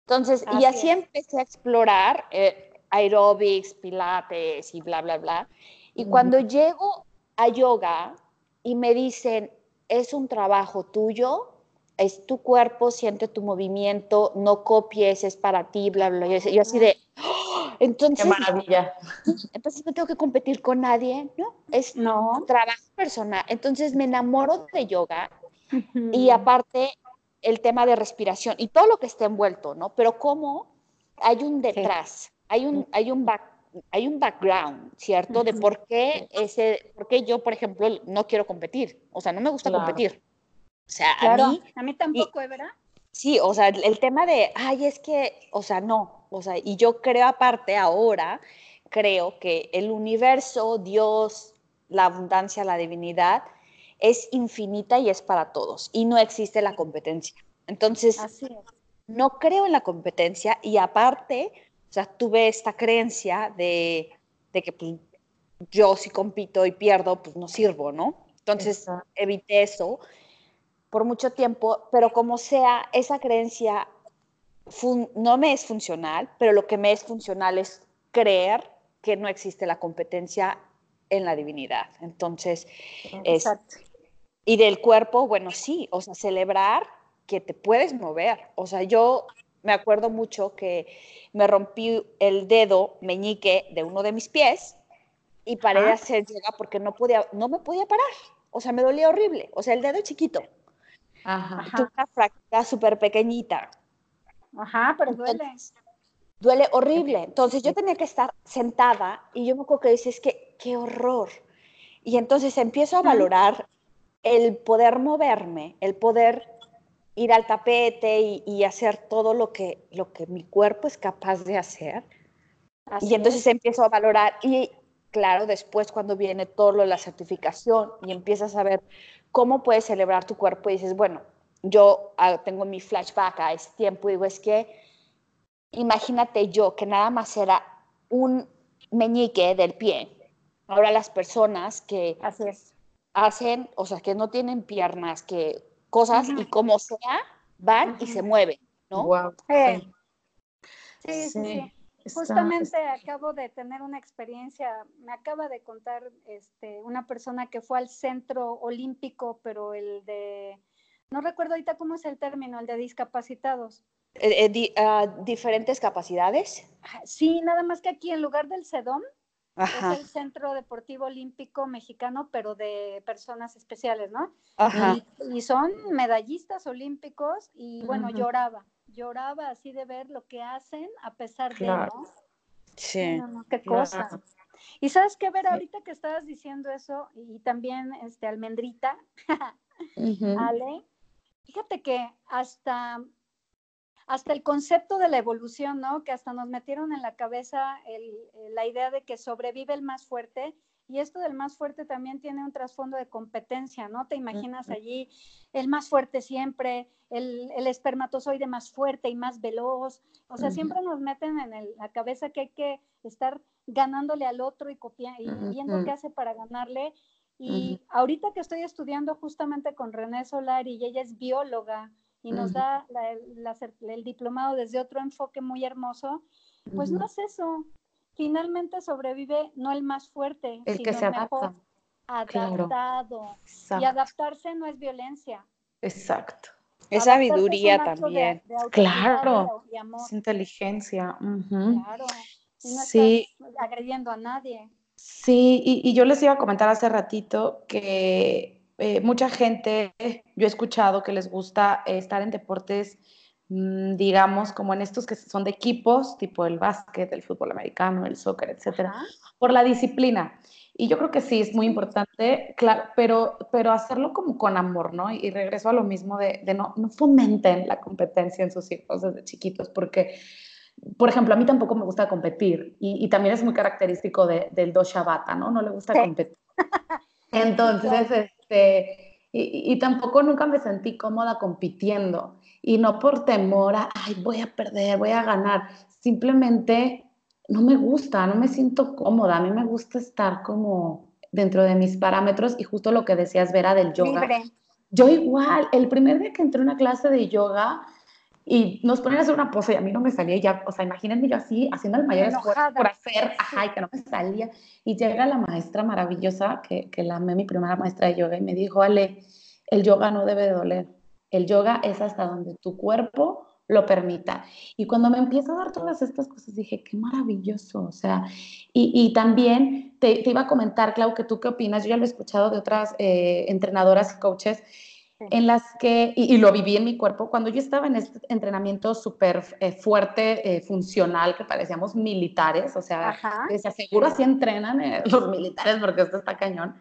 Entonces, y así empecé a explorar eh, aerobics, pilates y bla, bla, bla. Y cuando llego a yoga y me dicen, es un trabajo tuyo, es tu cuerpo, siente tu movimiento, no copies, es para ti, bla, bla. Yo, yo así de, ¡Oh! entonces, Qué maravilla. Entonces no tengo que competir con nadie, ¿no? Es no. trabajo personal. Entonces me enamoro de yoga y aparte el tema de respiración y todo lo que está envuelto, ¿no? Pero cómo hay un detrás, hay, un, hay, un hay un background, ¿cierto? De por qué, ese, por qué yo, por ejemplo, no quiero competir. O sea, no me gusta competir. O sea, a mí... A mí tampoco, ¿eh, ¿verdad? Sí, o sea, el, tema de, ay, es que, o sea, no. O sea, y yo creo aparte ahora, creo que el universo, Dios, la abundancia, la divinidad, es infinita y es para todos y no existe la competencia. Entonces, no creo en la competencia y aparte, o sea, tuve esta creencia de, que pues, yo si compito y pierdo, pues no sirvo, ¿no? Entonces, evité eso por mucho tiempo, pero como sea, esa creencia no me es funcional, pero lo que me es funcional es creer que no existe la competencia en la divinidad. Entonces, y del cuerpo, bueno, sí, o sea, celebrar que te puedes mover. O sea, yo me acuerdo mucho que me rompí el dedo meñique de uno de mis pies y paré de hacer yoga porque no podía, no me podía parar. O sea, me dolía horrible. O sea, el dedo chiquito. Ajá. Una fractura súper pequeñita. Ajá, pero duele. duele horrible. Entonces yo tenía que estar sentada y yo me acuerdo que dices que qué horror. Y entonces empiezo a valorar el poder moverme, el poder ir al tapete y, hacer todo lo que, lo que mi cuerpo es capaz de hacer. y entonces empiezo a valorar y claro, después cuando viene todo lo de la certificación y empiezas a ver cómo puedes celebrar tu cuerpo y dices, bueno, yo ah, tengo mi flashback a ese tiempo y digo, es que imagínate yo que nada más era un meñique del pie. Ahora las personas que hacen, o sea, que no tienen piernas, que cosas y como sea, van y se mueven, ¿no? Wow. sí, sí. sí. Justamente acabo de tener una experiencia, me acaba de contar este, una persona que fue al centro olímpico, pero el de, no recuerdo ahorita cómo es el término, el de discapacitados. Eh, eh, ah, ¿Diferentes capacidades? Sí, nada más que aquí en lugar del Es el Centro Deportivo Olímpico Mexicano, pero de personas especiales, ¿no? Ajá. Y, son medallistas olímpicos y bueno, lloraba lloraba así de ver lo que hacen a pesar de, ¿no? Sí. qué cosa. Y sabes qué, ver, ahorita que estabas diciendo eso, y también este Almendrita, Ale, fíjate que hasta, hasta el concepto de la evolución, ¿no? Que hasta nos metieron en la cabeza la idea de que sobrevive el más fuerte y esto del más fuerte también tiene un trasfondo de competencia, ¿no? Te imaginas allí el más fuerte siempre, el, el espermatozoide más fuerte y más veloz. O sea, siempre nos meten en la cabeza que hay que estar ganándole al otro y, y viendo qué hace para ganarle. Y ahorita que estoy estudiando justamente con René Solari y ella es bióloga y nos da el diplomado desde otro enfoque muy hermoso, pues no es eso, finalmente sobrevive no el más fuerte, el que se adapta. adaptado. Y adaptarse no es violencia. Exacto. Es sabiduría también. claro. Es inteligencia. Claro. no sí. agrediendo a nadie. Sí, y, yo les iba a comentar hace ratito que eh, mucha gente, yo he escuchado que les gusta estar en deportes Mm, digamos, como en estos que son de equipos, tipo el básquet, el fútbol americano, el soccer, etcétera, por la disciplina. Y yo creo que sí, es muy importante, claro, pero, pero hacerlo como con amor, ¿no? Y, regreso a lo mismo de, de no, no, fomenten la competencia en sus hijos desde chiquitos, porque, por ejemplo, a mí tampoco me gusta competir y, y también es muy característico de, del Doshabata, ¿no? No le gusta competir. Entonces, este, y, y tampoco nunca me sentí cómoda compitiendo. Y no por temor a, ay, voy a perder, voy a ganar, simplemente no me gusta, no me siento cómoda, a mí me gusta estar como dentro de mis parámetros y justo lo que decías, Vera, del yoga. Yo igual, el primer día que entré a una clase de yoga y nos ponían a hacer una pose y a mí no me salía ya, o sea, imagínense yo así haciendo el mayor esfuerzo por hacer, ajá, y que no me salía. Y llega la maestra maravillosa, que, que la amé, mi primera maestra de yoga, y me dijo, Ale, el yoga no debe de doler el yoga es hasta donde tu cuerpo lo permita. Y cuando me empiezo a dar todas estas cosas, dije, qué maravilloso. O sea, y, también te, iba a comentar, Clau, que tú qué opinas. Yo ya lo he escuchado de otras eh, entrenadoras y coaches en las que, y, lo viví en mi cuerpo, cuando yo estaba en este entrenamiento súper eh, fuerte, eh, funcional, que parecíamos militares, o sea, se aseguro así entrenan los militares porque esto está cañón.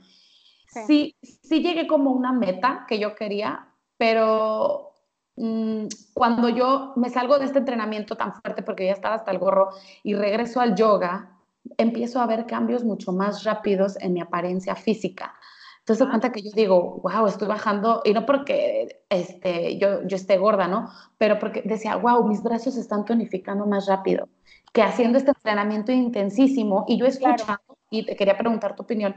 sí, sí llegué como una meta que yo quería, pero mm, cuando yo me salgo de este entrenamiento tan fuerte porque ya estaba hasta el gorro y regreso al yoga, empiezo a ver cambios mucho más rápidos en mi apariencia física. Entonces, cuenta que yo digo, wow, estoy bajando, y no porque este, yo, yo esté gorda, ¿no? Pero porque decía, wow, mis brazos se están tonificando más rápido que haciendo este entrenamiento intensísimo. Y yo escuchando, y te quería preguntar tu opinión,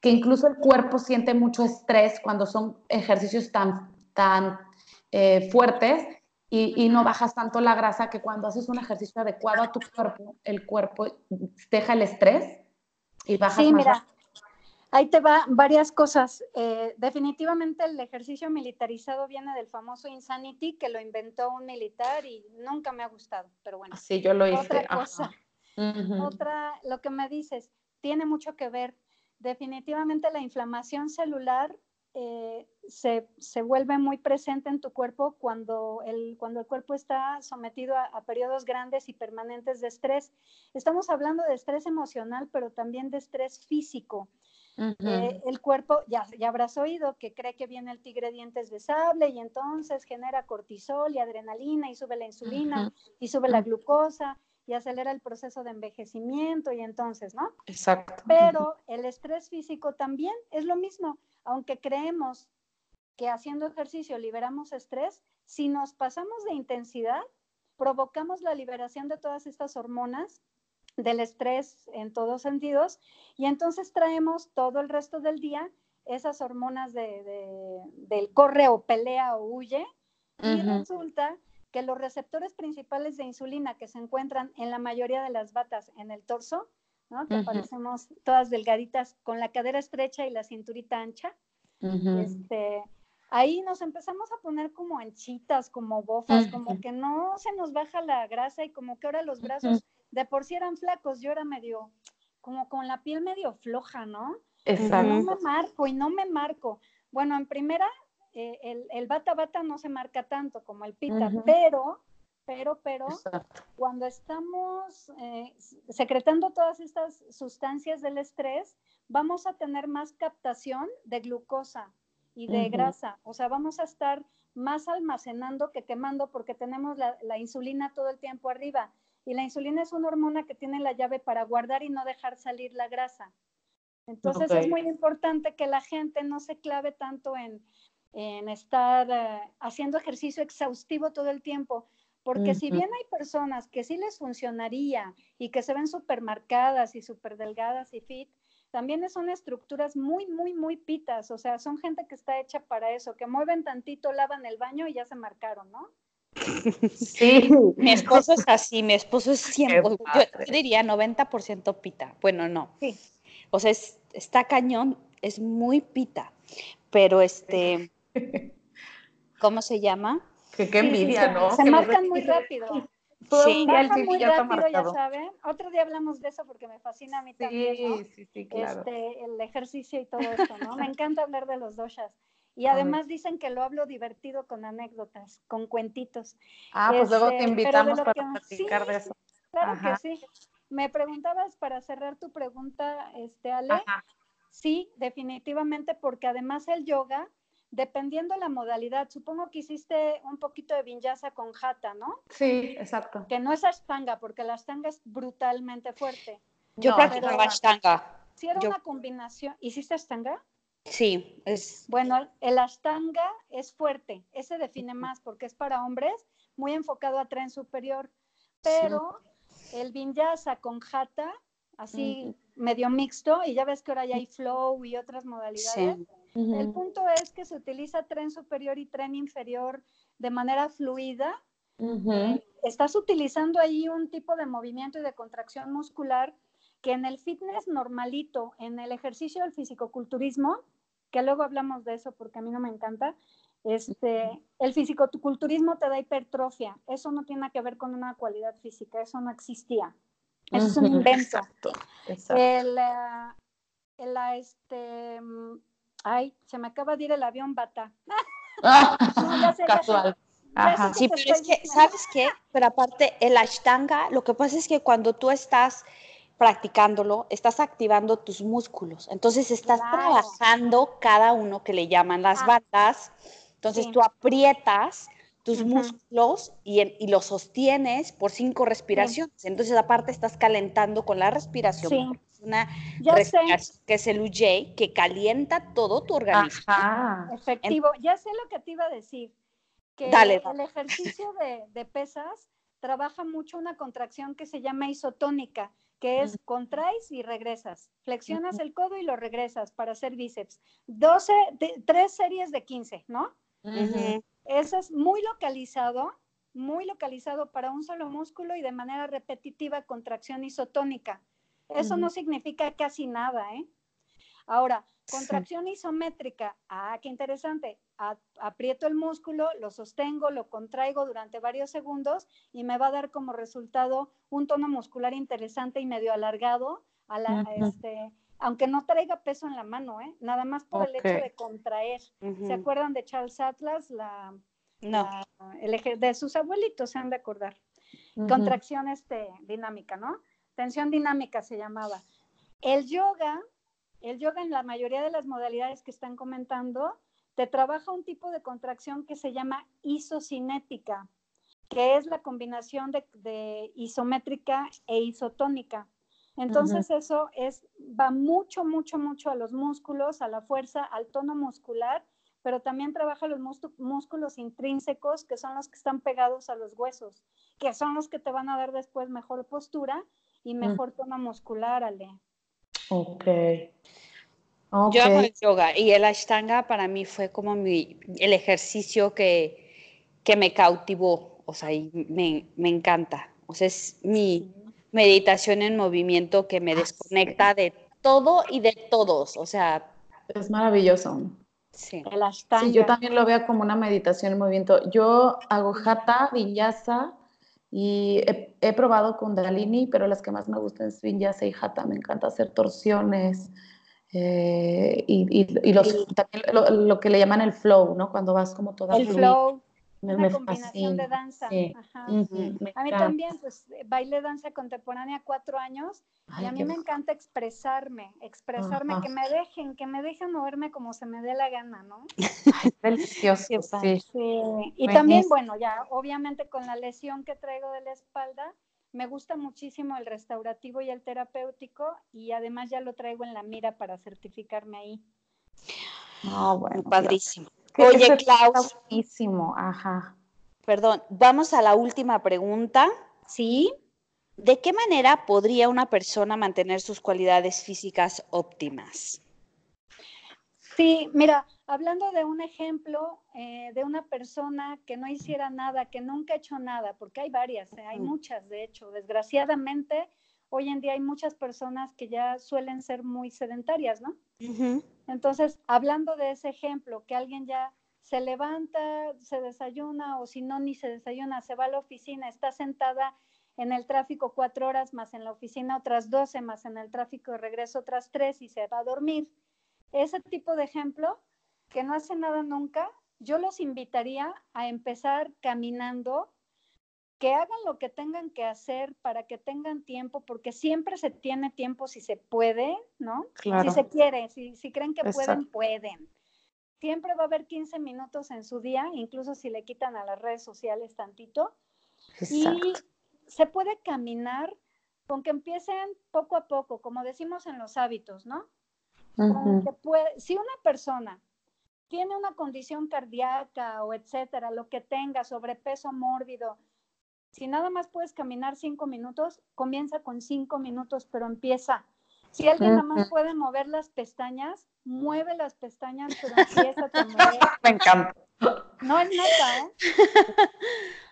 que incluso el cuerpo siente mucho estrés cuando son ejercicios tan tan eh, fuertes y, no bajas tanto la grasa que cuando haces un ejercicio adecuado a tu cuerpo, el cuerpo deja el estrés y bajas sí, mira, Ahí te va varias cosas. Eh, definitivamente el ejercicio militarizado viene del famoso Insanity que lo inventó un militar y nunca me ha gustado, pero bueno. Sí, yo lo hice. Otra cosa, otra, lo que me dices, tiene mucho que ver. Definitivamente la inflamación celular eh, se, se, vuelve muy presente en tu cuerpo cuando el, cuando el cuerpo está sometido a, periodos grandes y permanentes de estrés. Estamos hablando de estrés emocional, pero también de estrés físico. Eh, el cuerpo, ya, ya habrás oído, que cree que viene el tigre dientes de sable y entonces genera cortisol y adrenalina y sube la insulina y sube la glucosa y acelera el proceso de envejecimiento y entonces, ¿no? Exacto. Pero el estrés físico también es lo mismo aunque creemos que haciendo ejercicio liberamos estrés, si nos pasamos de intensidad, provocamos la liberación de todas estas hormonas del estrés en todos sentidos y entonces traemos todo el resto del día esas hormonas de, del corre o pelea o huye y resulta que los receptores principales de insulina que se encuentran en la mayoría de las batas en el torso, ¿no? que parecemos todas delgaditas con la cadera estrecha y la cinturita ancha, este, ahí nos empezamos a poner como anchitas, como bofas, como que no se nos baja la grasa y como que ahora los brazos de por sí eran flacos, yo era medio, como con la piel medio floja, ¿no? Exacto. No me marco y no me marco. Bueno, en primera, eh, el, el, bata bata no se marca tanto como el pita, pero, pero, pero, cuando estamos eh, secretando todas estas sustancias del estrés, vamos a tener más captación de glucosa y de grasa. O sea, vamos a estar más almacenando que quemando porque tenemos la, la insulina todo el tiempo arriba. Y la insulina es una hormona que tiene la llave para guardar y no dejar salir la grasa. Entonces es muy importante que la gente no se clave tanto en, en estar eh, haciendo ejercicio exhaustivo todo el tiempo, porque si bien hay personas que sí les funcionaría y que se ven súper marcadas y súper delgadas y fit, también son estructuras muy, muy, muy pitas, o sea, son gente que está hecha para eso, que mueven tantito, lavan el baño y ya se marcaron, ¿no? Sí, mi esposo es así, mi esposo es 100, yo, diría 90% pita, bueno, no. Sí. O sea, está cañón, es muy pita, pero este, ¿cómo se llama? Que qué envidia, ¿no? Se marcan muy rápido. sí, el muy ya rápido, ya saben. Otro día hablamos de eso porque me fascina a mí también, Sí, sí, claro. Este, el ejercicio y todo eso, ¿no? me encanta hablar de los doshas. Y además dicen que lo hablo divertido con anécdotas, con cuentitos. Ah, pues luego te este, invitamos para platicar de eso. Claro que sí. Me preguntabas para cerrar tu pregunta, este, Ale. Sí, definitivamente, porque además el yoga, dependiendo la modalidad, supongo que hiciste un poquito de vinyasa con jata, ¿no? Sí, exacto. Que no es ashtanga, porque la ashtanga es brutalmente fuerte. Yo practicaba ashtanga. Sí, era una combinación. ¿Hiciste ashtanga? Sí, es. Bueno, el ashtanga es fuerte, ese define más porque es para hombres, muy enfocado a tren superior, pero el vinyasa con jata, así medio mixto, y ya ves que ahora ya hay flow y otras modalidades. El punto es que se utiliza tren superior y tren inferior de manera fluida. Estás utilizando ahí un tipo de movimiento y de contracción muscular que en el fitness normalito, en el ejercicio del fisicoculturismo, que luego hablamos de eso porque a mí no me encanta, este, el fisicoculturismo te da hipertrofia. Eso no tiene que ver con una cualidad física, eso no existía. Eso es un invento. Exacto, El, eh, el, este, mm, ay, se me acaba de ir el avión bata. Casual. sí, pero es que, ¿sabes qué? Pero aparte, el ashtanga, lo que pasa es que cuando tú estás practicándolo, estás activando tus músculos. Entonces estás trabajando cada uno que le llaman las ah, batas. Entonces tú aprietas tus músculos y, y, los sostienes por cinco respiraciones. Entonces aparte estás calentando con la respiración. Es una respiración que es el UJ que calienta todo tu organismo. Efectivo. ya sé lo que te iba a decir. Que el ejercicio de, de pesas trabaja mucho una contracción que se llama isotónica que es contraes y regresas. Flexionas el codo y lo regresas para hacer bíceps. 12, tres series de 15, ¿no? Eso es muy localizado, muy localizado para un solo músculo y de manera repetitiva contracción isotónica. Eso no significa casi nada, ¿eh? Ahora, contracción isométrica. Ah, qué interesante. Aprieto el músculo, lo sostengo, lo contraigo durante varios segundos y me va a dar como resultado un tono muscular interesante y medio alargado, a la, este, aunque no traiga peso en la mano, ¿eh? nada más por el hecho de contraer. ¿Se acuerdan de Charles Atlas? La, no. el eje de sus abuelitos se han de acordar. Contracción este, dinámica, ¿no? Tensión dinámica se llamaba. El yoga el yoga en la mayoría de las modalidades que están comentando te trabaja un tipo de contracción que se llama isocinética, que es la combinación de, isométrica e isotónica. Entonces eso es, va mucho, mucho, mucho a los músculos, a la fuerza, al tono muscular, pero también trabaja los músculos intrínsecos, que son los que están pegados a los huesos, que son los que te van a dar después mejor postura y mm. mejor toma muscular, Ale. Ok. Yo hago el yoga y el ashtanga para mí fue como mi, el ejercicio que, que me cautivó, o sea, me, me, encanta. O sea, es mi meditación en movimiento que me desconecta de todo y de todos, o sea. Es maravilloso. Sí. El ashtanga. Sí, yo también lo veo como una meditación en movimiento. Yo hago hatha, vinyasa y he, he probado kundalini, pero las que más me gustan es vinyasa y hatha. Me encanta hacer torsiones eh, y, y, los, también lo, que le llaman el flow, ¿no? Cuando vas como toda El flow, una combinación de danza. Ajá. a mí también, pues baile danza contemporánea cuatro años y a mí me encanta expresarme, expresarme, que me dejen, que me dejen moverme como se me dé la gana, ¿no? Ay, delicioso, sí. sí. Y también, bueno, ya obviamente con la lesión que traigo de la espalda, me gusta muchísimo el restaurativo y el terapéutico y además ya lo traigo en la mira para certificarme ahí. Ah, bueno. Padrísimo. Oye, Klaus. Padrísimo, ajá. Perdón, vamos a la última pregunta. Sí. ¿De qué manera podría una persona mantener sus cualidades físicas óptimas? Sí, mira, hablando de un ejemplo eh, de una persona que no hiciera nada, que nunca ha hecho nada, porque hay varias, eh, hay muchas de hecho, desgraciadamente hoy en día hay muchas personas que ya suelen ser muy sedentarias, ¿no? Entonces, hablando de ese ejemplo, que alguien ya se levanta, se desayuna o si no, ni se desayuna, se va a la oficina, está sentada en el tráfico cuatro horas más en la oficina otras doce más en el tráfico de regreso otras tres y se va a dormir. Ese tipo de ejemplo que no hace nada nunca, yo los invitaría a empezar caminando, que hagan lo que tengan que hacer para que tengan tiempo, porque siempre se tiene tiempo si se puede, ¿no? Si se quiere, si, si creen que pueden, pueden. Siempre va a haber 15 minutos en su día, incluso si le quitan a las redes sociales tantito. Y se puede caminar con que empiecen poco a poco, como decimos en los hábitos, ¿no? si una persona tiene una condición cardíaca o etcétera, lo que tenga, sobrepeso mórbido, si nada más puedes caminar cinco minutos, comienza con cinco minutos, pero empieza. Si alguien nada más puede mover las pestañas, mueve las pestañas, pero empieza a mover. Me encanta. No es neta, ¿eh?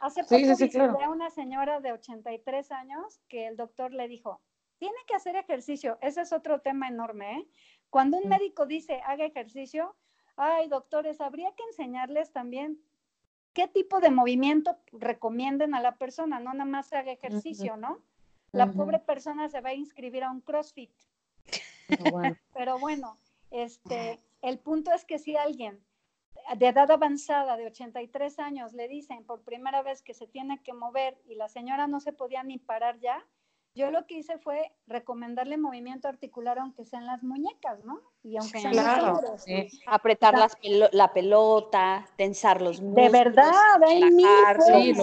Hace poco visité a una señora de 83 años que el doctor le dijo, tiene que hacer ejercicio. Ese es otro tema enorme, ¿eh? Cuando un médico dice haga ejercicio, ay, doctores, habría que enseñarles también qué tipo de movimiento recomienden a la persona, no nada más haga ejercicio, ¿no? La pobre persona se va a inscribir a un CrossFit. Pero bueno, este, el punto es que si alguien de edad avanzada de 83 años le dicen por primera vez que se tiene que mover y la señora no se podía ni parar ya, yo lo que hice fue recomendarle movimiento articular aunque sean las muñecas, ¿no? Y aunque sean claro, apretar la pelota, tensar los músculos. De verdad, hay mil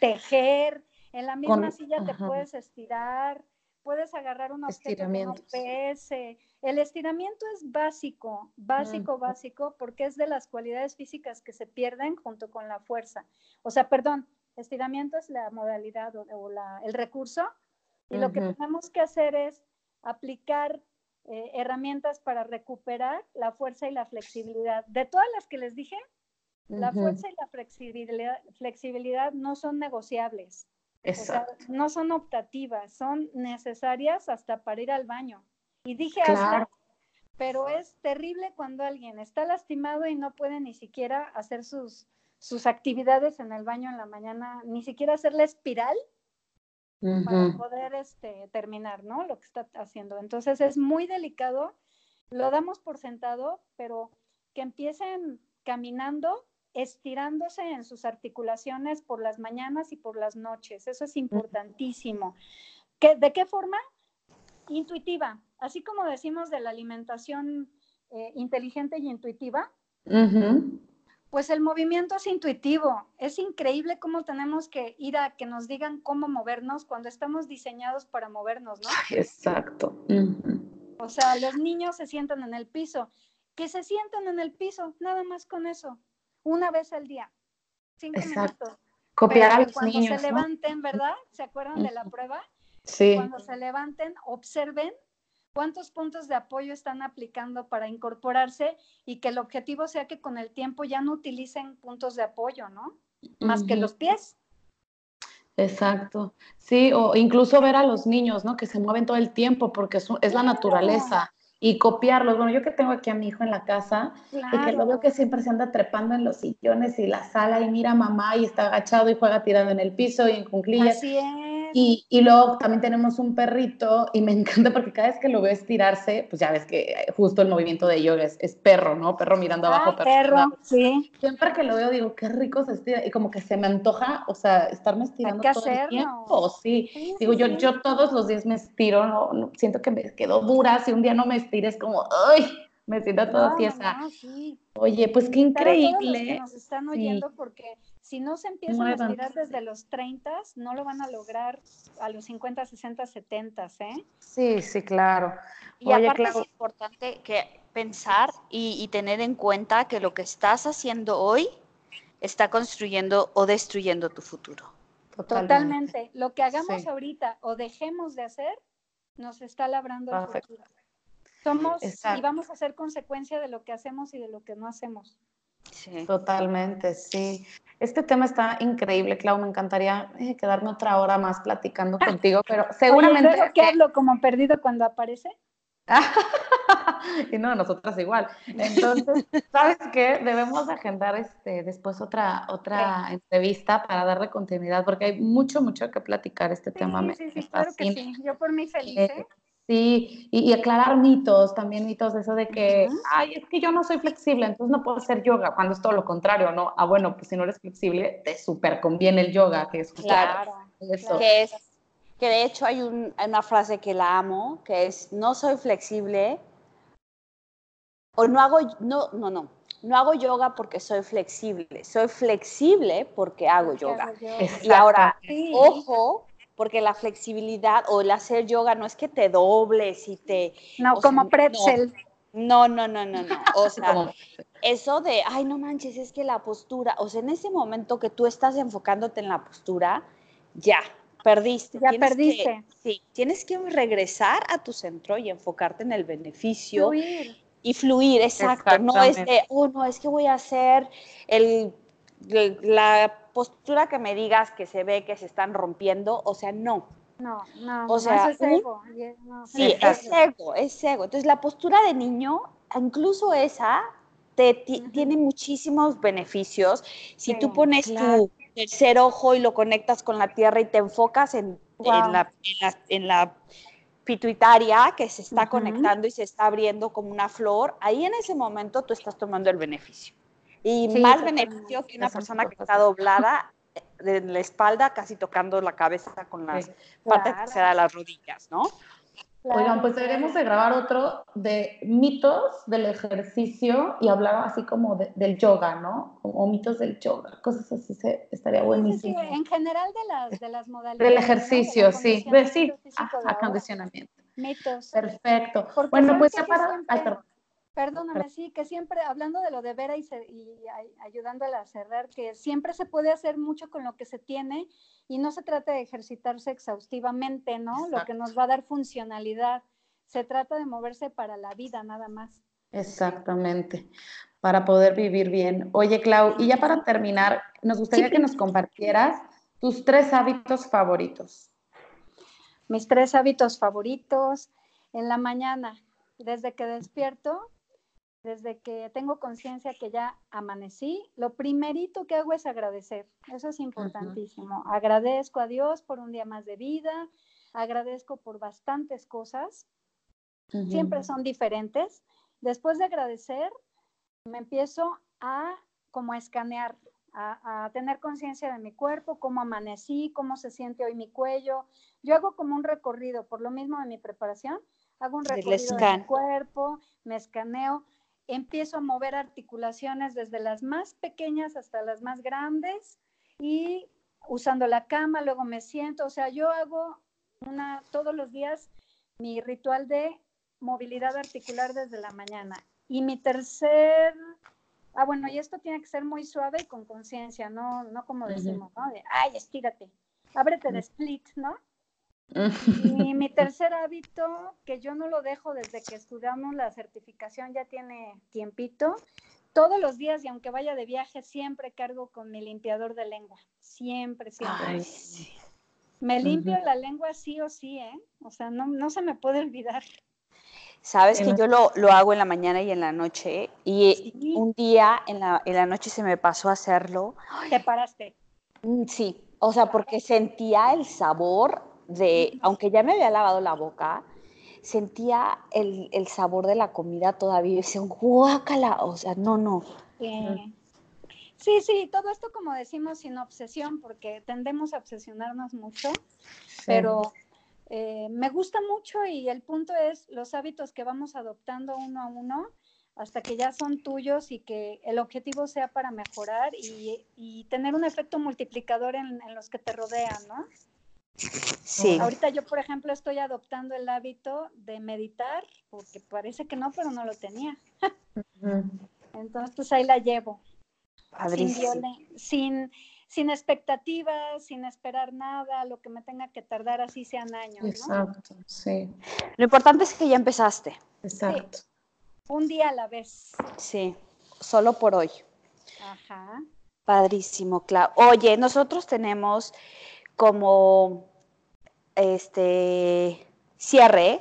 Tejer, en la misma silla te puedes estirar, puedes agarrar un objeto que no pese. El estiramiento es básico, básico, básico, porque es de las cualidades físicas que se pierden junto con la fuerza. O sea, perdón, estiramiento es la modalidad o, la, el recurso y lo que tenemos que hacer es aplicar eh, herramientas para recuperar la fuerza y la flexibilidad. De todas las que les dije, la fuerza y la flexibilidad, flexibilidad no son negociables. O sea, no son optativas, son necesarias hasta para ir al baño. Y dije hasta, pero es terrible cuando alguien está lastimado y no puede ni siquiera hacer sus, sus actividades en el baño en la mañana, ni siquiera hacer la espiral para poder este, terminar, ¿no? Lo que está haciendo. Entonces es muy delicado, lo damos por sentado, pero que empiecen caminando, estirándose en sus articulaciones por las mañanas y por las noches. Eso es importantísimo. ¿De qué forma? Intuitiva. Así como decimos de la alimentación eh, inteligente y intuitiva, pues el movimiento es intuitivo. Es increíble cómo tenemos que ir a que nos digan cómo movernos cuando estamos diseñados para movernos, ¿no? Exacto. O sea, los niños se sientan en el piso que se sienten en el piso, nada más con eso, una vez al día, cinco minutos. Copiar a los cuando niños. se ¿no? levanten, ¿verdad? ¿Se acuerdan de la prueba? Sí, Cuando se levanten, observen cuántos puntos de apoyo están aplicando para incorporarse y que el objetivo sea que con el tiempo ya no utilicen puntos de apoyo, ¿no? Más que los pies. exacto. Sí, o incluso ver a los niños, ¿no? Que se mueven todo el tiempo porque es, es la naturaleza. Y copiarlos. Bueno, yo que tengo aquí a mi hijo en la casa, y que lo veo que siempre se anda trepando en los sillones y la sala y mira a mamá y está agachado y juega tirado en el piso y en cunclillas. Así es. Y, y luego también tenemos un perrito y me encanta porque cada vez que lo veo estirarse, pues ya ves que eh, justo el movimiento de yoga es, es perro, ¿no? Perro mirando abajo, Ah, perro. perro, abajo. sí. Siempre que lo veo digo, qué rico se estira y como que se me antoja, o sea, estarme estirando que todo el hacerlo. tiempo, sí. Sí, Digo, sí, yo, yo todos los días me estiro, no, no- siento que me quedo dura, si un día no me estiro es como, ay, me siento toda No, tiesa. sí. Oye, pues qué Para todos los que increíble. nos están oyendo, porque si no se empiezan a estirar desde los 30, no lo van a lograr a los 50, 60, 70, ¿eh? Sí, sí, claro. Y Oye, aparte Clau. es importante que pensar y, y tener en cuenta que lo que estás haciendo hoy está construyendo o destruyendo tu futuro. Totalmente. Lo que hagamos Sí. ahorita o dejemos de hacer, nos está labrando el Perfecto. futuro. Somos y vamos a ser consecuencia de lo que hacemos y de lo que no hacemos. Sí. Totalmente, sí. Este tema está increíble, Clau. Me encantaría eh, quedarme otra hora más platicando contigo, pero seguramente. Oye, ¿luego ¿qué hablo como perdido cuando aparece? y no, nosotras igual. Entonces, ¿sabes qué? Debemos de agendar este, después otra, otra entrevista para darle continuidad, porque hay mucho, mucho que platicar este tema. Sí, me- sí, me sí, claro que sí. Yo por mí feliz, Eh, ¿eh? Sí, y, y aclarar mitos, también mitos de eso de que, ay, es que yo no soy flexible, entonces no puedo hacer yoga, cuando es todo lo contrario, ¿no? Ah, bueno, pues si no eres flexible, te súper conviene el yoga, que es justo Claro. eso. Que es que de hecho hay un- una frase que la amo, que es no soy flexible o no hago no no no, no hago yoga porque soy flexible, soy flexible porque hago ¿Qué yoga. hago. Y ahora, Sí. ojo, porque la flexibilidad o el hacer yoga no es que te dobles y te No, sea, como no. pretzel. no, no, no, no, no. O sea, eso de, ay, no manches, es que la postura, o sea, en ese momento que tú estás enfocándote en la postura, ya, perdiste. Ya Tienes perdiste. que- sí, tienes que regresar a tu centro y enfocarte en el beneficio Fluir. y fluir, exacto. No es de, oh, no, es que voy a hacer el, el- la postura que me digas que se ve que se están rompiendo, o sea, no. No, no, O no, sea, es ego. no, Sí, es ego, es ego. Entonces, la postura de niño, incluso esa, te tiene muchísimos beneficios. Si Sí, tú pones claro. tu tercer ojo y lo conectas con la tierra y te enfocas en, la, en, la, en la pituitaria que se está conectando y se está abriendo como una flor, ahí en ese momento tú estás tomando el beneficio. Y Sí, más beneficio que una persona que está doblada de la espalda, casi tocando la cabeza con las Sí. partes Claro. traseras de las rodillas, ¿no? Claro, Oigan, pues deberíamos de grabar otro de mitos del ejercicio y hablar así como de- del yoga, ¿no? O, mitos del yoga, cosas así, se, estaría sí, buenísimo. sí, en general de las, de las modalidades. Del ejercicio, sí, de, sí, acondicionamiento. Mitos. Perfecto. Porque Bueno, ¿sabes pues ya para... siempre- Ay, perdón. Perdóname, sí, que siempre, hablando de lo de Vera y, se- y ay- ayudándola a cerrar, que siempre se puede hacer mucho con lo que se tiene y no se trata de ejercitarse exhaustivamente, ¿no? Lo que nos va a dar funcionalidad. Se trata de moverse para la vida, nada más. Exactamente, para poder vivir bien. Oye, Clau, y ya para terminar, nos gustaría que nos compartieras tus tres hábitos favoritos. Mis tres hábitos favoritos en la mañana, desde que despierto, desde que tengo conciencia que ya amanecí, lo primerito que hago es agradecer. Eso es importantísimo. Agradezco a Dios por un día más de vida, agradezco por bastantes cosas, siempre son diferentes. Después de agradecer, me empiezo a como a escanear, a, a tener conciencia de mi cuerpo, cómo amanecí, cómo se siente hoy mi cuello. Yo hago como un recorrido, por lo mismo de mi preparación, hago un Del recorrido de scan. mi cuerpo, me escaneo, empiezo a mover articulaciones desde las más pequeñas hasta las más grandes y usando la cama, luego me siento, o sea, yo hago una todos los días mi ritual de movilidad articular desde la mañana. y mi tercer, ah, bueno, y esto tiene que ser muy suave y con conciencia, no, no como decimos, ¿no? De, ay, estírate, ábrete de split, ¿no? Y mi tercer hábito, que yo no lo dejo desde que estudiamos la certificación, ya tiene tiempito, todos los días y aunque vaya de viaje, siempre cargo con mi limpiador de lengua. Siempre, siempre. Me limpio la lengua sí o sí, ¿eh? O sea, no, no se me puede olvidar. Sabes que yo lo, lo, hago en la mañana y en la noche y un día en la, en la, noche se me pasó a hacerlo. ¿Te paraste? Mm, sí, o sea, porque sentía el sabor de, aunque ya me había lavado la boca, sentía el, el sabor de la comida todavía y decía, guácala, o sea, no, no. Sí. sí, todo esto como decimos sin obsesión, porque tendemos a obsesionarnos mucho, pero eh, me gusta mucho y el punto es los hábitos que vamos adoptando uno a uno hasta que ya son tuyos y que el objetivo sea para mejorar y, y tener un efecto multiplicador en, en, los que te rodean, ¿no? Sí. Ahorita yo, por ejemplo, estoy adoptando el hábito de meditar, porque parece que no, pero no lo tenía. Entonces, pues ahí la llevo. Sin, sin, sin, expectativas, sin esperar nada, lo que me tenga que tardar así sean años. Exacto, sí. Lo importante es que ya empezaste. Exacto. Sí. Un día a la vez. Sí, solo por hoy. Ajá. Padrísimo, claro. Oye, nosotros tenemos como este cierre,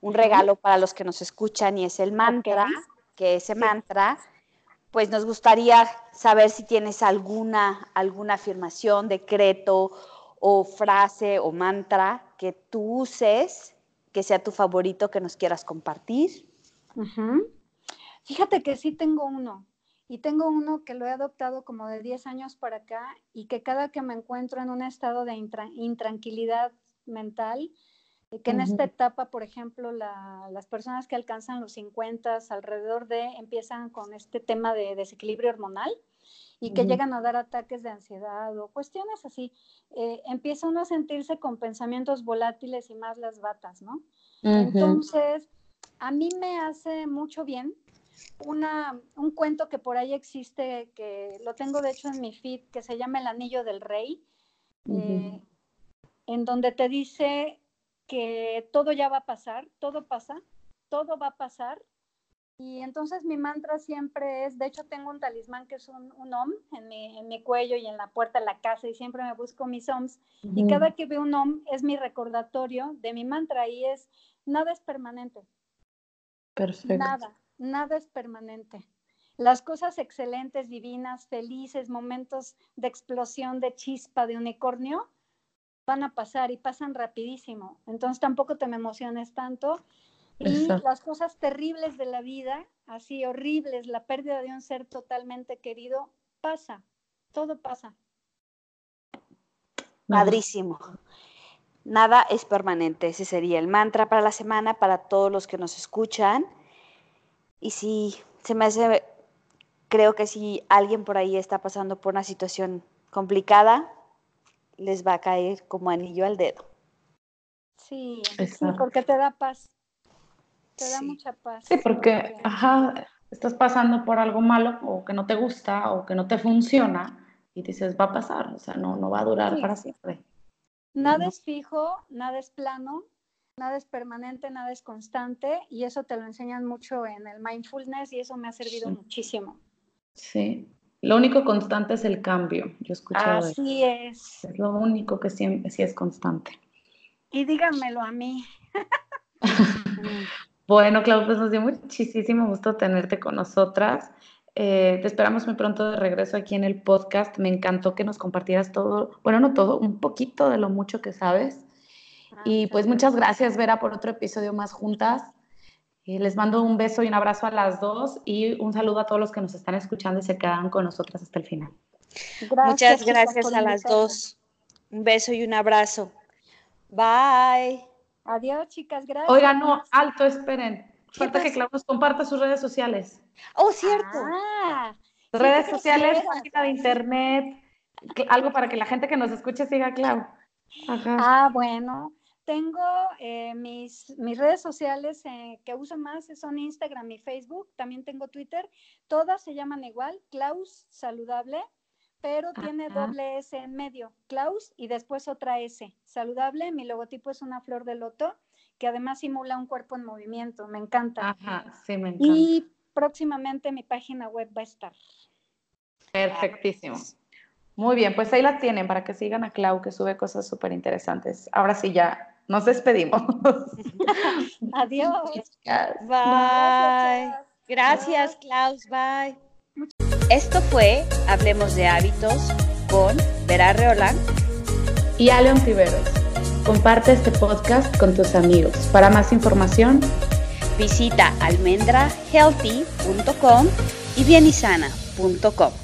un regalo para los que nos escuchan y es el mantra, que ese mantra, pues nos gustaría saber si tienes alguna, alguna afirmación, decreto o frase o mantra que tú uses, que sea tu favorito, que nos quieras compartir. Uh -huh. Fíjate que sí tengo uno. Y tengo uno que lo he adoptado como de 10 años para acá y que cada que me encuentro en un estado de intranquilidad mental, que en uh -huh. esta etapa, por ejemplo, la, las personas que alcanzan los 50 alrededor de empiezan con este tema de desequilibrio hormonal y que uh -huh. llegan a dar ataques de ansiedad o cuestiones así, eh, empieza uno a sentirse con pensamientos volátiles y más las batas, ¿no? Uh -huh. Entonces, a mí me hace mucho bien una, un cuento que por ahí existe, que lo tengo de hecho en mi feed, que se llama El Anillo del Rey, uh -huh. eh, en donde te dice que todo ya va a pasar, todo pasa, todo va a pasar. Y entonces mi mantra siempre es, de hecho tengo un talismán que es un, un om en mi, en mi, cuello y en la puerta de la casa y siempre me busco mis oms. Uh -huh. Y cada que veo un om es mi recordatorio de mi mantra y es, nada es permanente. Perfecto. Nada, nada es permanente. Las cosas excelentes, divinas, felices, momentos de explosión, de chispa, de unicornio, van a pasar y pasan rapidísimo. Entonces tampoco te me emociones tanto. Y las cosas terribles de la vida, así horribles, la pérdida de un ser totalmente querido, pasa. Todo pasa. Padrísimo. Nada es permanente. Ese sería el mantra para la semana para todos los que nos escuchan. Y si se me hace, creo que si alguien por ahí está pasando por una situación complicada, les va a caer como anillo al dedo. Sí, sí porque te da paz. Te da sí. mucha paz. Sí, porque, ajá, estás pasando por algo malo o que no te gusta o que no te funciona y dices, va a pasar, o sea, no, no va a durar sí. para siempre. Nada ¿no? es fijo, nada es plano, nada es permanente, nada es constante y eso te lo enseñan mucho en el mindfulness y eso me ha servido sí. muchísimo. Sí, lo único constante es el cambio, yo he escuchado Así eso. es. Es lo único que siempre sí es constante. Y díganmelo a mí. bueno, Clau, pues nos dio muchísimo gusto tenerte con nosotras. Eh, te esperamos muy pronto de regreso aquí en el podcast. Me encantó que nos compartieras todo, bueno, no todo, un poquito de lo mucho que sabes. Ah, y pues muchas gracias, Vera, por otro episodio más juntas. Eh, les mando un beso y un abrazo a las dos y un saludo a todos los que nos están escuchando y se quedan con nosotras hasta el final. Gracias, Muchas gracias a las dos. Un beso y un abrazo. Bye. Adiós, chicas, gracias. Oigan, no, alto, esperen. Falta que Clau nos comparta sus redes sociales. Oh, cierto. Ah, redes sociales, página de internet, algo para que la gente que nos escuche siga Clau. Ajá. Ah, bueno. Tengo eh, mis, mis, redes sociales eh, que uso más son Instagram y Facebook. También tengo Twitter. Todas se llaman igual, Klaus Saludable, pero tiene doble S en medio, Klaus y después otra S. Saludable, mi logotipo es una flor de loto que además simula un cuerpo en movimiento. Me encanta. Ajá, sí, me encanta. Y próximamente mi página web va a estar. Perfectísimo. Muy bien, pues ahí la tienen para que sigan a Clau, que sube cosas súper interesantes. Ahora sí, ya nos despedimos. Adiós. Bye. Gracias, Klaus. Bye. Esto fue Hablemos de Hábitos con Vera Reolán y Aleon Tiveros. Comparte este podcast con tus amigos. Para más información, visita almendrahealthy.com y bienisana.com.